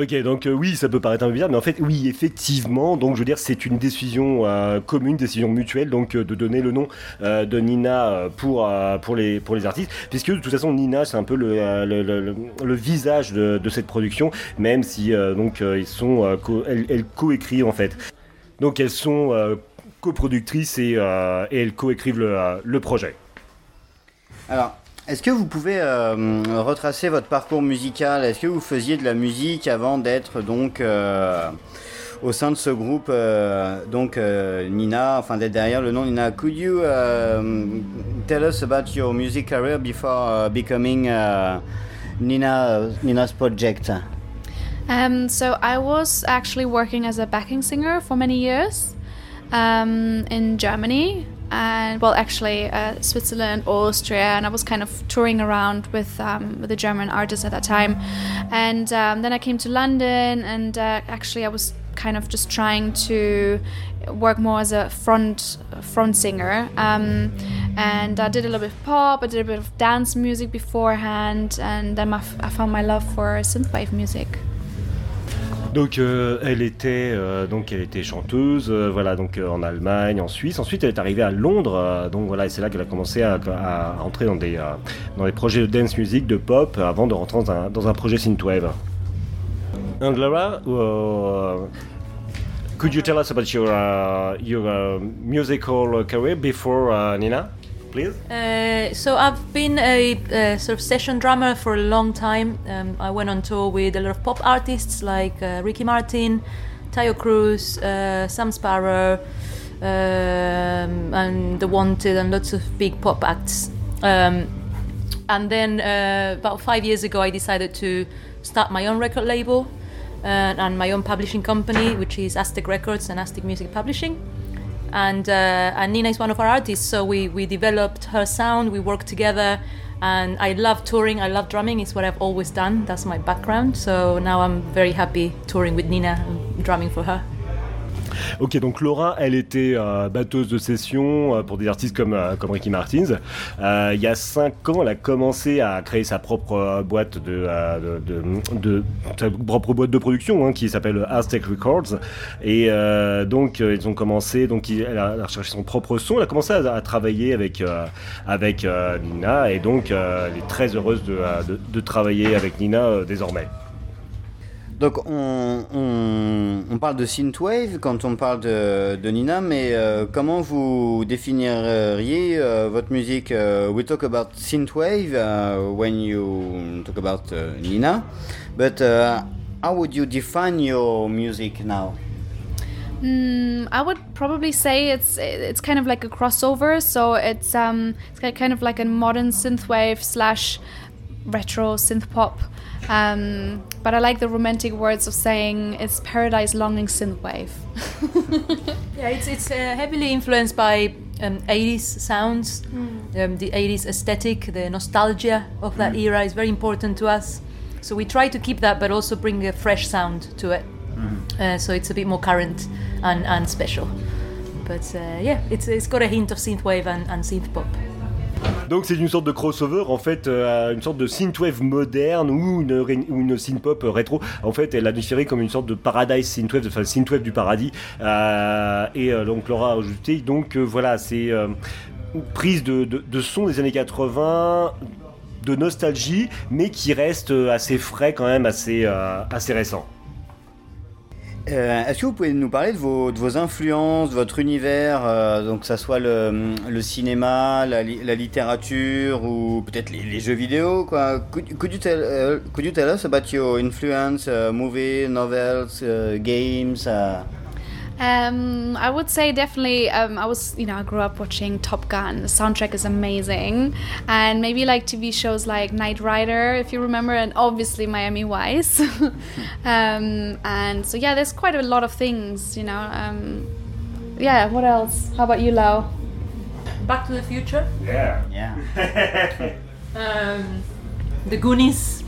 Ok, donc euh, oui, ça peut paraître un bizarre, mais en fait, oui, effectivement, donc je veux dire, c'est une décision euh, commune, décision mutuelle, donc euh, de donner le nom de Nina pour, pour, les, pour les artistes, puisque de toute façon, Nina, c'est un peu le, le, visage de, cette production, même si donc ils sont, co- elles, coécrivent en fait. Donc elles sont coproductrices et, et elles coécrivent le, le projet. Alors, est-ce que vous pouvez euh, retracer votre parcours musical? Est-ce que vous faisiez de la musique avant d'être donc euh, au sein de ce groupe euh, Donc Nina, enfin d'être derrière le nom Nina? Could you um, tell us about your music career before uh, becoming uh, Nina Nina's project? Um, so I was actually working as a backing singer for many years um, in Germany and well, actually uh, Switzerland, Austria, and I was kind of touring around with um, with the German artists at that time. And um, then I came to London, and uh, actually I was kind of just trying to work more as a front front singer. Um, and I did a little bit of pop, I did a bit of dance music beforehand, and then I, f- I found my love for synthwave music. Donc euh, elle était euh, donc elle était chanteuse euh, voilà donc en Allemagne en Suisse ensuite elle est arrivée à Londres donc voilà et c'est là qu'elle a commencé à, entrer dans des dans des projets de dance music de pop avant de rentrer dans un, dans un projet synthwave. Laura, uh, could you tell us about your uh, your uh, musical career before uh, Nina, please? Uh, so I've been a, uh sort of session drummer for a long time. Um, I went on tour with a lot of pop artists like uh, Ricky Martin, Tayo Cruz, uh, Sam Sparrow, um, and The Wanted, and lots of big pop acts. Um, and then uh, about five years ago, I decided to start my own record label uh, and my own publishing company, which is Aztec Records and Aztec Music Publishing and uh, and Nina is one of our artists. So we we developed her sound. We worked together, and I love touring. I love drumming. It's what I've always done. That's my background. So now I'm very happy touring with Nina and drumming for her. Ok, donc Laura, elle était euh, batteuse de session euh, pour des artistes comme, euh, comme Ricky Martins. Il y a 5 ans, elle a commencé à créer sa propre boîte de, sa propre boîte de production hein, qui s'appelle Aztec Records. Et donc, ils ont commencé, donc elle a, recherché son propre son. Elle a commencé à, travailler avec, avec Nina et donc elle est très heureuse de, travailler avec Nina désormais. Donc on, on, parle de synthwave quand on parle de, Nina, mais euh, comment vous définiriez euh, votre musique euh, We talk about synthwave uh, when you talk about uh, Nina, but uh, how would you define your music now? Mm, I would probably say it's it's kind of like a crossover. So it's um it's ki- kind of like a modern synthwave slash retro synth pop. Um, but I like the romantic words of saying it's paradise longing synthwave. Yeah, it's it's uh, heavily influenced by um, 80s sounds. Um, the 80s aesthetic, the nostalgia of that era is very important to us. So we try to keep that, but also bring a fresh sound to it. Uh, so it's a bit more current and, and special. But uh, yeah, it's, it's got a hint of synthwave and, and synth pop. Donc c'est une sorte de crossover en fait, euh, une sorte de synthwave moderne ou une, ou une synthpop rétro. En fait, elle a différé comme une sorte de paradise synthwave, enfin synthwave du paradis. Euh, et euh, donc Laura a ajouté, donc voilà, c'est prise de, de, son des années 80 de nostalgie, mais qui reste assez frais quand même, assez, assez récent. Euh, Est-ce que vous pouvez nous parler de vos, influences, de votre univers, euh, donc que ça soit le, cinéma, la, li- la littérature ou peut-être les, jeux vidéo quoi? Could, could, you tell, uh, could you tell us about your influence, uh, novels, uh, games? Um, I would say definitely. Um, I was, you know, I grew up watching Top Gun. The soundtrack is amazing, and maybe like TV shows like Knight Rider, if you remember, and obviously Miami Vice. um, and so yeah, there's quite a lot of things, you know. Um, yeah. What else? How about you, Lau? Back to the Future, Yeah. yeah. um, The Goonies.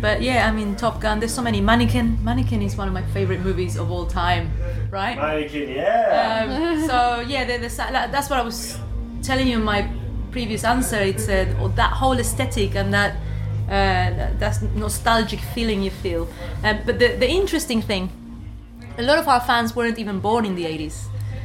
But yeah, I mean, Top Gun, there's so many. Mannequin. Mannequin is one of my favorite movies of all time, right? Mannequin, yeah. Um, so yeah, the, the, sa- that- that's what I was telling you in my previous answer. It's uh, that whole aesthetic and that uh, that nostalgic feeling you feel. Um, but the, the interesting thing, a lot of our fans weren't even born in the 80s.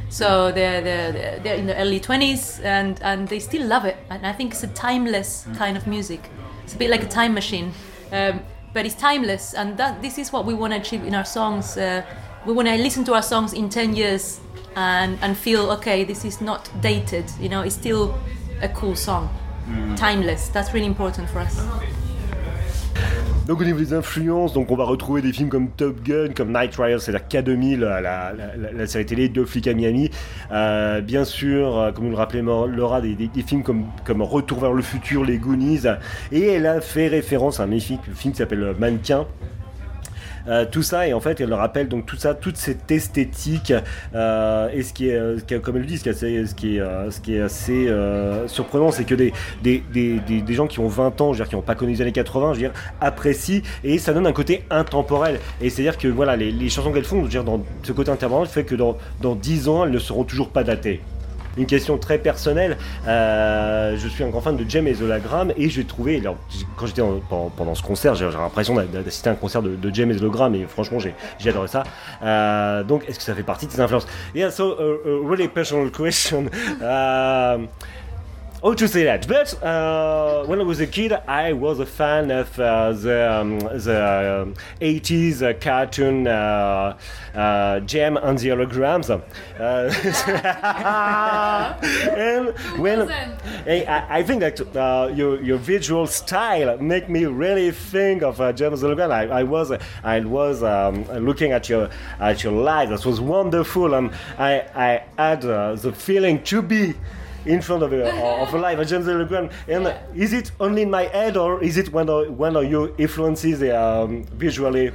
So they're, they're, they're in the early 20s and, and they still love it. And I think it's a timeless kind of music. It's a bit like a time machine. Um, but it's timeless. And that, this is what we want to achieve in our songs. Uh, we want to listen to our songs in 10 years and, and feel, okay, this is not dated. You know, it's still a cool song. Timeless. That's really important for us. Donc au niveau des influences, on va retrouver des films comme Top Gun, comme Night Rider, c'est-à-dire K2000, la, série télé de flics à Miami. Euh, bien sûr, euh, comme nous le rappelait Mo- Laura, des films comme, comme Retour vers le futur, Les Goonies. Et elle a fait référence à un magnifique film qui s'appelle Mannequin. Euh, tout ça et en fait elle le rappelle donc tout ça toute cette esthétique euh, et ce qui est euh, ce qui est- comme elle le dit ce qui est assez, surprenant c'est que des, des, des, des, gens qui ont 20 ans dire qui n'ont pas connu les années 80 je dire apprécient et ça donne un côté intemporel. Et c'est à dire que voilà les, chansons qu'elles font dire dans ce côté intemporel fait que dans, dans 10 ans elles ne seront toujours pas datées une question très personnelle. Euh, je suis un grand fan de James et Hologram et j'ai trouvé, alors, quand j'étais en- pendant, pendant ce concert, j'ai l'impression d'a- d'assister à un concert de, de James et Hologram et franchement j'ai adoré ça. Euh, donc est-ce que ça fait partie de tes influences? Yeah, so a, a really personal question. Um, How to say that? But uh, when I was a kid, I was a fan of uh, the um, the um, 80s uh, cartoon uh, uh, Gem and the Holograms. Uh, and when I, I think that uh, your your visual style make me really think of uh, James Hologram. I, I was I was um, looking at your at your live. That was wonderful, and I I had uh, the feeling to be in front of a, of a live at James Hologram. And is it only in my head, or is it one of one of your influences um, visually?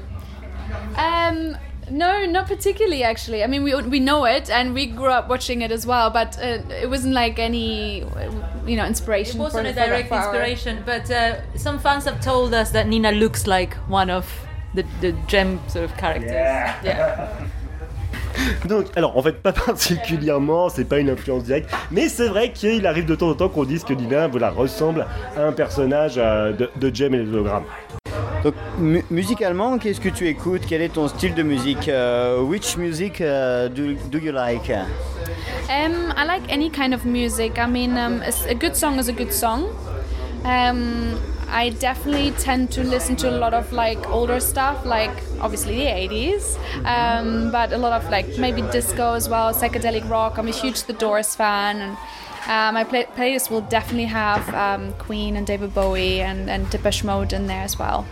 Um, no, not particularly. Actually, I mean, we we know it, and we grew up watching it as well. But uh, it wasn't like any, you know, inspiration. It wasn't for, a direct for our- inspiration, but uh, some fans have told us that Nina looks like one of the, the gem sort of characters. Yeah. Donc, alors en fait, pas particulièrement, c'est pas une influence directe, mais c'est vrai qu'il arrive de temps en temps qu'on dise que Nina voilà, ressemble à un personnage euh, de, de Jem et les hologrammes. Donc, mu- musicalement, qu'est-ce que tu écoutes? Quel est ton style de musique? Euh, Which music uh, do, do you like? Um, I like any kind of music. I mean, um, a good song is a good song. Um, I definitely tend to listen to a lot of like older stuff, like obviously the 80s, um, but a lot of like maybe disco as well, psychedelic rock. I'm a huge The Doors fan, and uh, my play- playlist will definitely have um, Queen and David Bowie and, and Depeche Mode in there as well.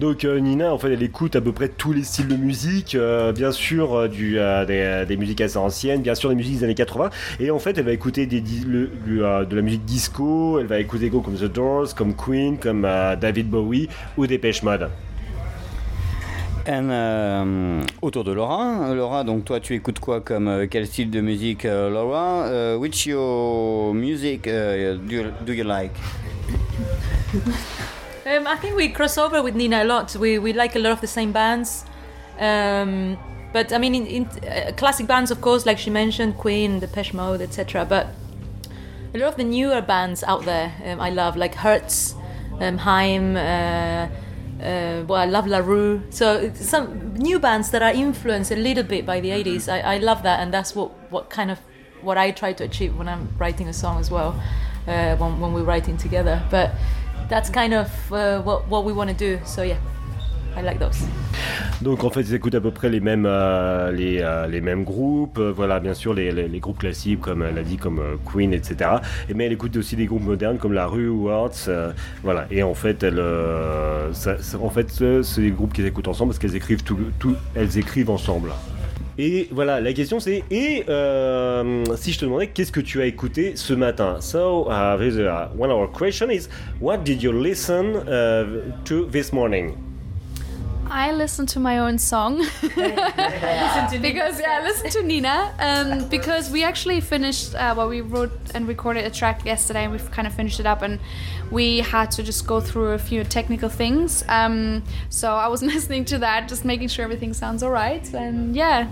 Donc euh, Nina, en fait, elle écoute à peu près tous les styles de musique, euh, bien sûr euh, des, musiques assez anciennes, bien sûr des musiques des années 80, et en fait, elle va écouter de la musique disco, elle va écouter des comme The Doors, comme Queen, comme David Bowie ou Depeche Mode. And, autour de Laura, Laura, donc toi tu écoutes quoi comme quel style de musique, Laura? Which your music do you like? Um, I think we cross over with Nina a lot. We, we like a lot of the same bands. Um, but I mean, in, in uh, classic bands, of course, like she mentioned, Queen, Depeche Mode, etc. But a lot of the newer bands out there um, I love, like Hertz, um, Haim, uh, uh, well, I love La Rue. So some new bands that are influenced a little bit by the 80s. I, I love that, and that's what, what kind of what I try to achieve when I'm writing a song as well, uh, when, when we're writing together. But that's kind of uh, what, what we want to do. So yeah, I like those. Donc en fait, ils écoutent à peu près les mêmes, euh, les, euh, les mêmes groupes, euh, voilà, bien sûr les, les, groupes classiques comme elle a dit, comme Queen, etc. Et mais elle écoute aussi des groupes modernes comme La Rue ou euh, voilà. Et en fait, elle, en fait, ce- c'est des groupes qu'ils écoutent ensemble parce qu'elles écrivent tout, elles écrivent ensemble. Et voilà, la question c'est et euh, si je te demandais qu'est-ce que tu as écouté ce matin? So uh, uh, one of our question is what did you listen uh, to this morning? I listen to my own song because yeah, I listen to Nina um, because we actually finished uh, well, we wrote and recorded a track yesterday, and we've kind of finished it up, and we had to just go through a few technical things. Um, so I was listening to that, just making sure everything sounds alright, and yeah,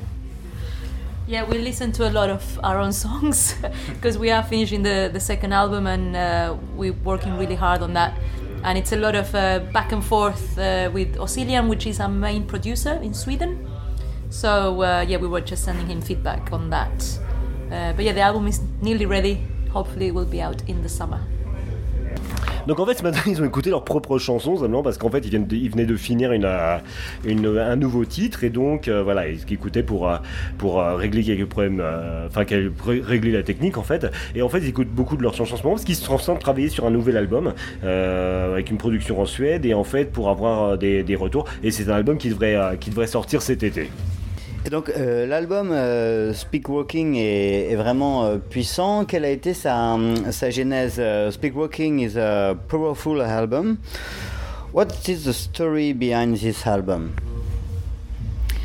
Yeah, we listen to a lot of our own songs because we are finishing the, the second album and uh, we're working really hard on that. And it's a lot of uh, back and forth uh, with Oscillian, which is our main producer in Sweden. So uh, yeah, we were just sending him feedback on that. Uh, but yeah, the album is nearly ready. Hopefully, it will be out in the summer. Donc en fait ce matin ils ont écouté leurs propres chansons simplement parce qu'en fait ils, viennent de- ils venaient de finir euh, un nouveau titre. Et donc euh, voilà ils écoutaient pour, euh, pour régler quelques problèmes, enfin régler la technique en fait. Et en fait ils écoutent beaucoup de leurs chansons en ce moment parce qu'ils sont en train de travailler sur un nouvel album avec une production en Suède et en fait pour avoir des, des retours. Et c'est un album qui devrait, qui devrait sortir cet été. Donc euh, l'album euh, Speak Walking est, vraiment euh, puissant. Quelle a été sa, genèse Speak Walking is a powerful album. What is the story behind this album?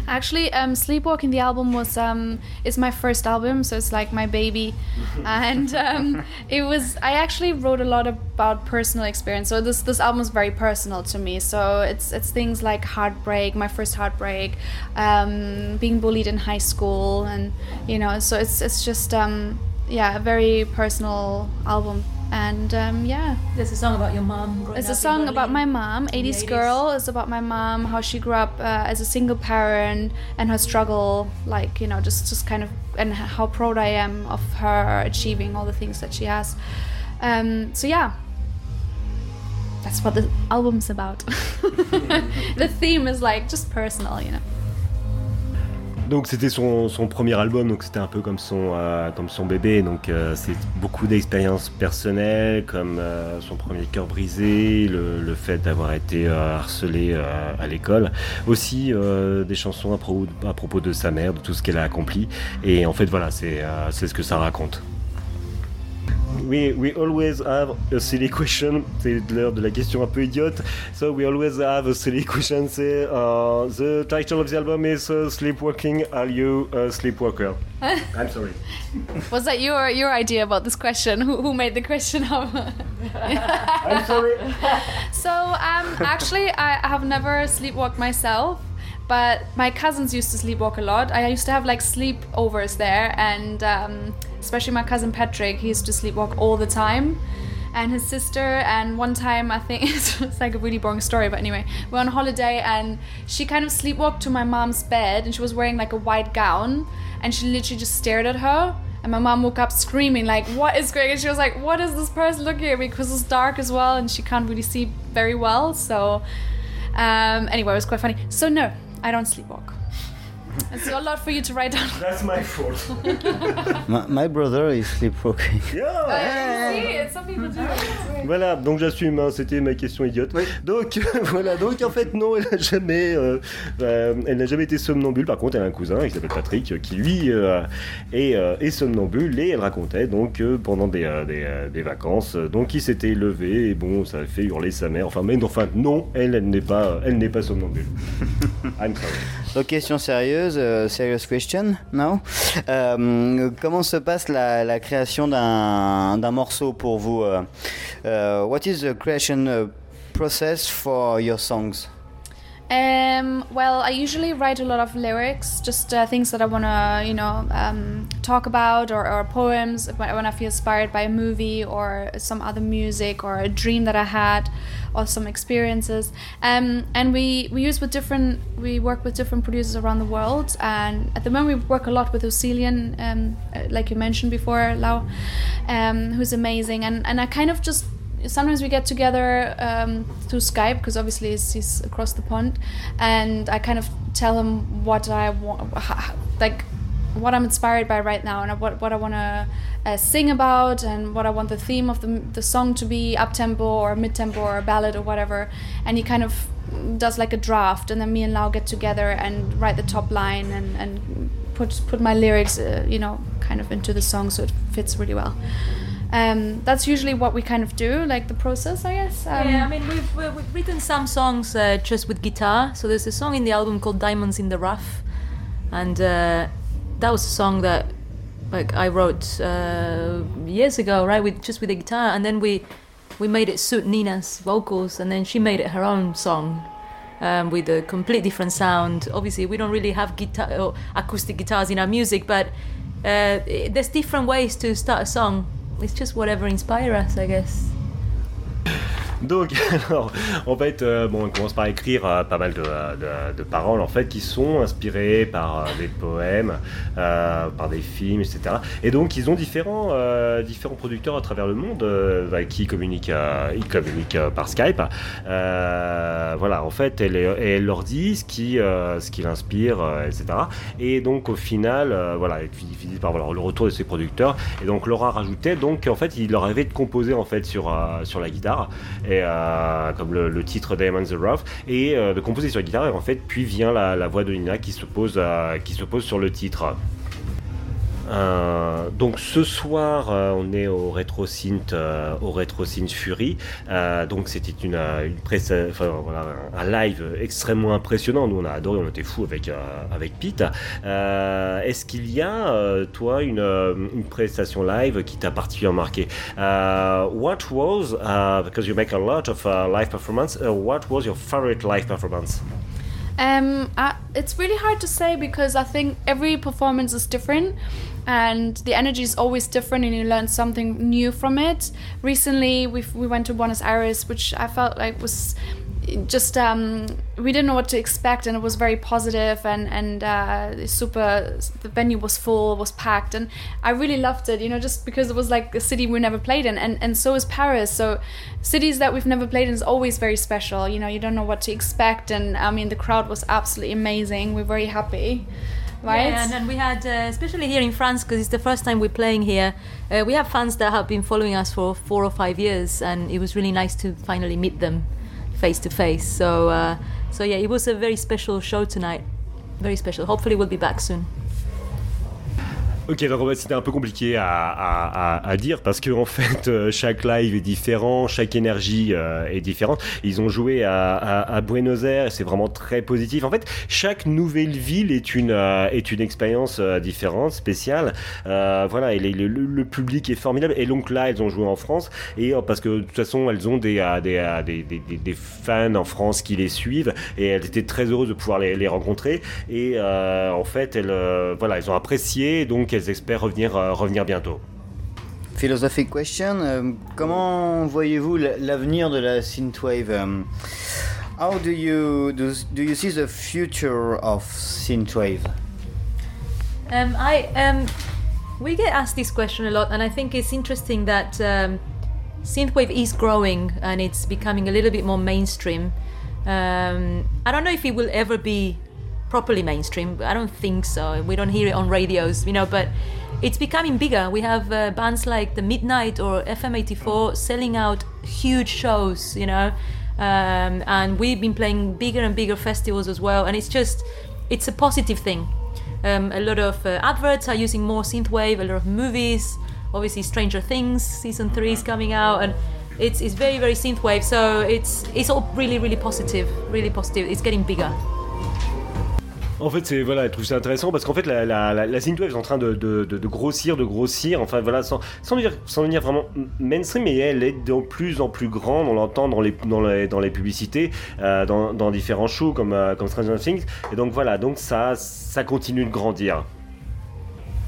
Actually, um, Sleepwalking the album was um, is my first album, so it's like my baby, and um, it was. I actually wrote a lot about personal experience. So this this album is very personal to me. So it's it's things like heartbreak, my first heartbreak, um, being bullied in high school, and you know. So it's it's just um, yeah, a very personal album, and um, yeah. There's a song about your mom. It's a song about my mom, 80s 80s. girl. It's about my mom, how she grew up uh, as a single parent and her struggle, like, you know, just, just kind of, and how proud I am of her achieving all the things that she has. Um, so, yeah. That's what the album's about. the theme is like just personal, you know. Donc c'était son, son premier album, donc c'était un peu comme son, euh, comme son bébé, donc euh, c'est beaucoup d'expériences personnelles, comme euh, son premier cœur brisé, le, le fait d'avoir été harcelé à l'école, aussi des chansons à, à propos de sa mère, de tout ce qu'elle a accompli, et en fait voilà, c'est ce que ça raconte. We, we always have a silly question, c'est l'heure de la question un peu idiote. So we always have a silly question. Say, uh, the title of the album is uh, Sleepwalking. Are you a sleepwalker? I'm sorry. Was that your your idea about this question? Who, who made the question up? I'm sorry. So um, actually, I I have never sleepwalked myself, but my cousins used to sleepwalk a lot. I used to have like sleepovers there, and um, especially my cousin Patrick, he used to sleepwalk all the time. And his sister, and one time I think it's like a really boring story, but anyway, we we're on holiday and she kind of sleepwalked to my mom's bed, and she was wearing like a white gown, and she literally just stared at her. And my mom woke up screaming, like, what is going? And she was like, what is this person looking at me? Because it's dark as well, and she can't really see very well. So, um, anyway, it was quite funny. So, no, I don't sleepwalk. It's a lot for you to write down. That's my fault. My, my brother is sleepwalking. Yeah, you see, some people do it. Voilà, donc j'assume, hein, c'était ma question idiote. Donc voilà, donc en fait non, elle n'a jamais, euh, euh, elle n'a jamais été somnambule. Par contre, elle a un cousin qui s'appelle Patrick, qui lui euh, est, euh, est somnambule et elle racontait donc pendant des, euh, des, euh, des vacances, donc il s'était levé et bon, ça a fait hurler sa mère. Enfin, mais enfin non, elle, elle n'est pas, elle n'est pas somnambule. I'm sorry. Donc question sérieuse, euh, serious question now. Euh, comment se passe la, création d'un morceau pour vous euh, What is the creation process for your songs? Um, well, I usually write a lot of lyrics, just uh, things that I want to, you know, um, talk about, or, or poems when I feel inspired by a movie or some other music or a dream that I had, or some experiences. Um, and we we use with different, we work with different producers around the world. And at the moment, we work a lot with Ocelian, um, uh, like you mentioned before, Lau, um, who's amazing. And and I kind of just sometimes we get together um, through Skype because obviously he's, across the pond, and I kind of tell him what I want, like what I'm inspired by right now, and what what I want to uh, sing about, and what I want the theme of the the song to be up tempo or mid tempo or a ballad or whatever, and he kind of does like a draft, and then me and Lau get together and write the top line and and put put my lyrics, uh, you know, kind of into the song so it fits really well um, that's usually what we kind of do, like the process, I guess. Um, yeah, I mean, we've, we've written some songs uh, just with guitar. So there's a song in the album called Diamonds in the Rough, and uh, that was a song that like I wrote uh, years ago, right? With just with the guitar, and then we we made it suit Nina's vocals, and then she made it her own song. Um, with a complete different sound. Obviously, we don't really have guitar or acoustic guitars in our music, but uh, there's different ways to start a song. It's just whatever inspire us, I guess. Donc, alors, en fait, euh, bon, on commence par écrire euh, pas mal de, de- paroles en fait qui sont inspirées par euh, des poèmes, euh, par des films, etc. Et donc, ils ont différents, euh, différents producteurs à travers le monde euh, qui communiquent, euh, ils communiquent euh, par Skype. Euh, voilà, en fait, elle, et leur dit ce qui, euh, ce qui l'inspire, euh, etc. Et donc, au final, euh, voilà, ils finissent par voilà, le retour de ces producteurs. Et donc, Laura rajoutait donc, en fait, il leur avait de composer en fait sur, euh, sur la guitare euh, comme le, le titre Diamonds the Rough. Et euh, de composer sur la guitare et en fait puis vient la, la voix de Nina qui se pose qui se pose sur le titre Euh, donc ce soir, euh, on est au Retro Synth, euh, au Retro Synth Fury. Euh, donc c'était une, euh, une presse, enfin voilà, un, live extrêmement impressionnant. Nous on a adoré, on était fous avec avec Pete. Est-ce qu'il y a toi une, une prestation live qui t'a particulièrement marqué? Euh, What was uh, because you make a lot of uh, live performance? uh, what was your favorite live performance? Um, I, it's really hard to say because I think every performance is different and the energy is always different and you learn something new from it. Recently, we we went to Buenos Aires, which I felt like was just um, we didn't know what to expect and it was very positive and and uh, super the venue was full was packed and i really loved it you know just because it was like a city we never played in and and so is paris. So cities that we've never played in is always very special you know you don't know what to expect and i mean the crowd was absolutely amazing. We're very happy right Yeah, and then we had, uh, especially here in France, because it's the first time we're playing here. Uh, we have fans that have been following us for four or five years, and it was really nice to finally meet them face to face. So, uh, so yeah, it was a very special show tonight. Very special. Hopefully, we'll be back soon. Ok, donc c'était un peu compliqué à, à, à, dire parce que en fait euh, chaque live est différent, chaque énergie euh, est différente. Ils ont joué à, à Buenos Aires, c'est vraiment très positif. En fait, chaque nouvelle ville est une euh, est une expérience différente, spéciale. voilà, et le, le, public est formidable. Et donc là, elles ont joué en France et parce que de toute façon, elles ont des des, des, des, des, fans en France qui les suivent et elles étaient très heureuses de pouvoir les, les rencontrer. Et en fait, elles voilà, elles ont apprécié donc qu'elles espèrent revenir, euh, revenir bientôt. Philosophic question, euh, comment voyez-vous l'avenir de la synthwave? Um, How do you do, do you see the future of synthwave? Um, I um, we get asked this question a lot, and I think it's interesting that um, synthwave is growing and it's becoming a little bit more mainstream. Um, I don't know if it will ever be properly mainstream. I don't think so. We don't hear it on radios, you know, but it's becoming bigger. We have uh, bands like the Midnight or FM84 selling out huge shows, you know, um, and we've been playing bigger and bigger festivals as well. And it's just, it's a positive thing. Um, a lot of uh, adverts are using more synthwave. A lot of movies, obviously Stranger Things season three is coming out, and it's it's very very synthwave. So it's it's all really really positive, really positive. It's getting bigger. En fait, c'est voilà, je trouve ça intéressant parce qu'en fait, la, la, la, synthwave est en train de, de, de, grossir, de grossir. Enfin, voilà, sans, sans, devenir, vraiment mainstream, mais elle est de plus en plus grande. On l'entend dans les, dans les, dans les publicités, euh, dans, dans, différents shows comme, euh, comme Stranger Things. Et donc voilà, donc ça, ça continue de grandir.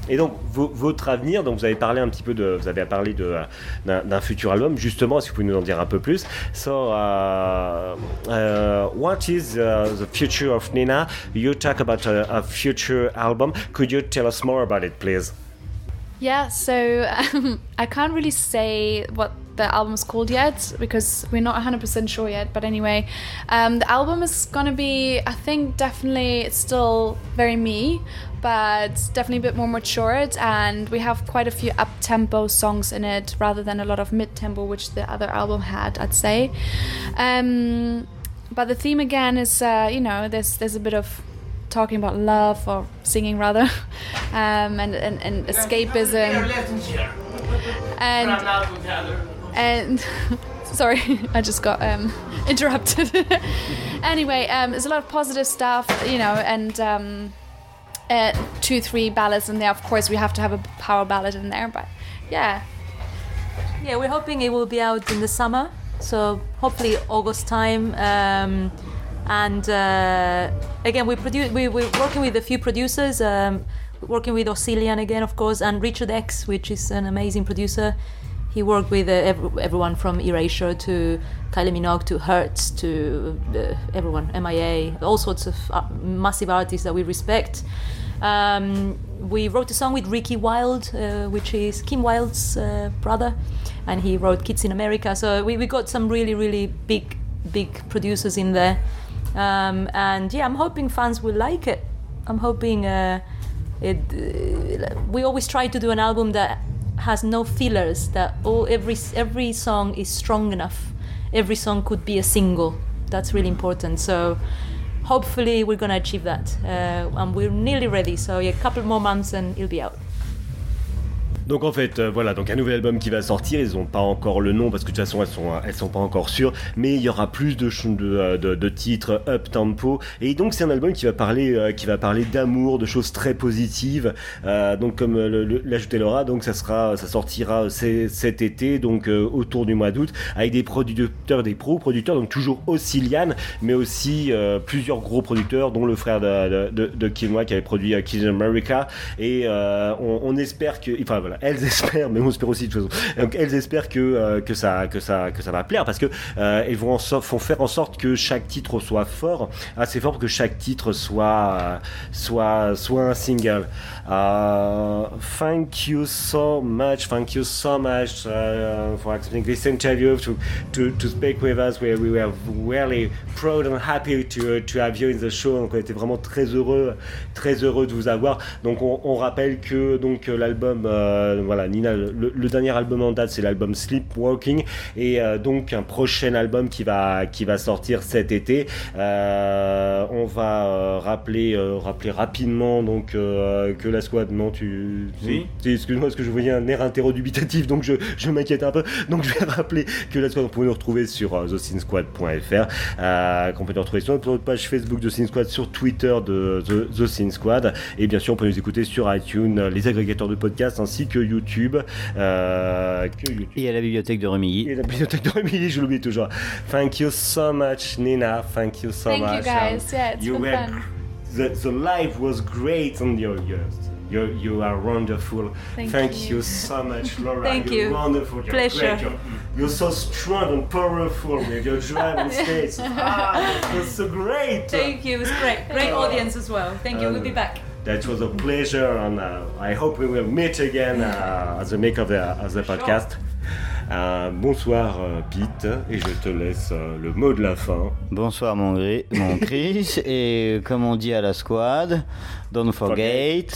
Et donc votre avenir, donc vous avez parlé un petit peu de, vous avez parlé de d'un futur album. Justement, est-ce que vous pouvez nous en dire un peu plus? So, uh, uh, what is uh, the future of Nina? You talk about a, a, future album. Could you tell us more about it, please? Yeah. So um, I can't really say what the album's called yet because we're not 100% sure yet. But anyway, um, the album is gonna be, I think, definitely it's still very me, but definitely a bit more matured. And we have quite a few up tempo songs in it rather than a lot of mid tempo, which the other album had, I'd say. Um, but the theme again is, uh, you know, there's there's a bit of talking about love or singing rather, um, and, and, and escapism. And and sorry, I just got um, interrupted. anyway, um, there's a lot of positive stuff, you know, and um, uh, two, three ballads in there. Of course, we have to have a power ballad in there, but yeah. Yeah, we're hoping it will be out in the summer, so hopefully August time. Um, and uh, again, we produce. We, we're working with a few producers. Um, working with Oscillian again, of course, and Richard X, which is an amazing producer. He worked with uh, every, everyone from Erasure to Kylie Minogue to Hertz to uh, everyone, MIA, all sorts of uh, massive artists that we respect. Um, we wrote a song with Ricky Wild, uh, which is Kim Wilde's uh, brother, and he wrote Kids in America. So we, we got some really, really big, big producers in there. Um, and yeah, I'm hoping fans will like it. I'm hoping uh, it. we always try to do an album that has no fillers that all every every song is strong enough. Every song could be a single. That's really important. So hopefully we're going to achieve that. Uh, and we're nearly ready. So yeah, a couple more months and it'll be out Donc en fait, euh, voilà, donc un nouvel album qui va sortir. Ils n'ont pas encore le nom parce que de toute façon elles sont elles sont pas encore sûres, mais il y aura plus de de, de, de titres up tempo. Et donc c'est un album qui va parler euh, qui va parler d'amour, de choses très positives. Euh, donc comme l'ajoutait Laura, donc ça sera ça sortira cet été, donc autour du mois d'août, avec des producteurs, des pro producteurs, donc toujours Ossilian, mais aussi plusieurs gros producteurs, dont le frère de de, de, qui avait produit Kids America. Et on, on espère que, enfin voilà elles espèrent, mais on espère aussi de façon. Donc elles espèrent que euh, que ça que ça que ça va plaire parce que euh, elles vont, en font faire en sorte que chaque titre soit fort, assez fort pour que chaque titre soit euh, soit soit un single. Uh, thank you so much, thank you so much uh, for accepting this interview to to to speak with us. We, we were really proud and happy to to have you in the show. Donc on était vraiment très heureux très heureux de vous avoir. Donc on, on rappelle que donc l'album euh, voilà, Nina, le, le dernier album en date, c'est l'album Sleepwalking, et euh, donc un prochain album qui va, qui va sortir cet été. Euh, on va euh, rappeler, euh, rappeler rapidement donc euh, que la squad, non, tu, si, excuse-moi, parce que je voyais un air interrodubitatif, donc je, je m'inquiète un peu. Donc je vais rappeler que la squad, vous pouvez nous retrouver sur euh, thesinsquad.fr, euh, qu'on peut nous retrouver sur notre page Facebook de Sin Squad, sur Twitter de The, The Sin Squad, et bien sûr, on peut nous écouter sur iTunes, euh, les agrégateurs de podcasts, ainsi que YouTube. euh, que YouTube. Et à la bibliothèque de Remilly. Et la bibliothèque de Remilly, je l'oublie toujours. Thank you so much, Nina. Thank you so Thank much. you guys. Yeah, it's you been were fun. the, the live was great on your years. You, you are wonderful. Thank you. you. so much, Laura. Thank You're you. Wonderful. You're Pleasure. Great. You're, you're so strong and powerful with your drive on stage. ah, you're so great. Thank you. It was great. Great Oh. audience as well. Thank you. We'll be back. That was a pleasure, and uh, I hope we will meet again uh, as the make of the, of the podcast. Euh, bonsoir euh, Pete, et je te laisse euh, le mot de la fin. Bonsoir mon, Gri- mon Chris. Et comme on dit à la squad, don't forget,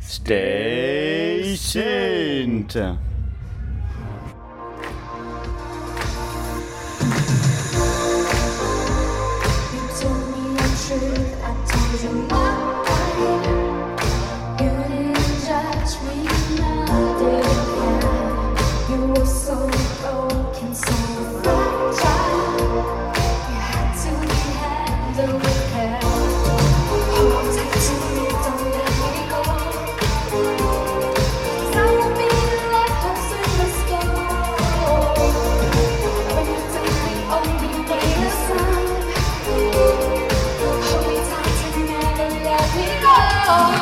stay tuned. 아.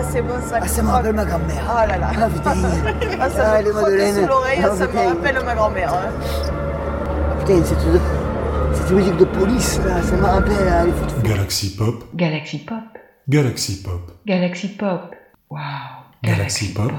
Ah, c'est bon, ça. Ah, ça me rappelle ma grand-mère. Oh là là. Ah, putain. Ah, ça Ah, me les frotte Madeleines. sous l'oreille, Ah, ça me putain. rappelle ma grand-mère. hein. Putain, cette, cette musique de police, là, ça me rappelle à les foot. Galaxy Pop, Galaxy Pop. Galaxy Pop, Galaxy Pop. Wow. Galaxy Pop,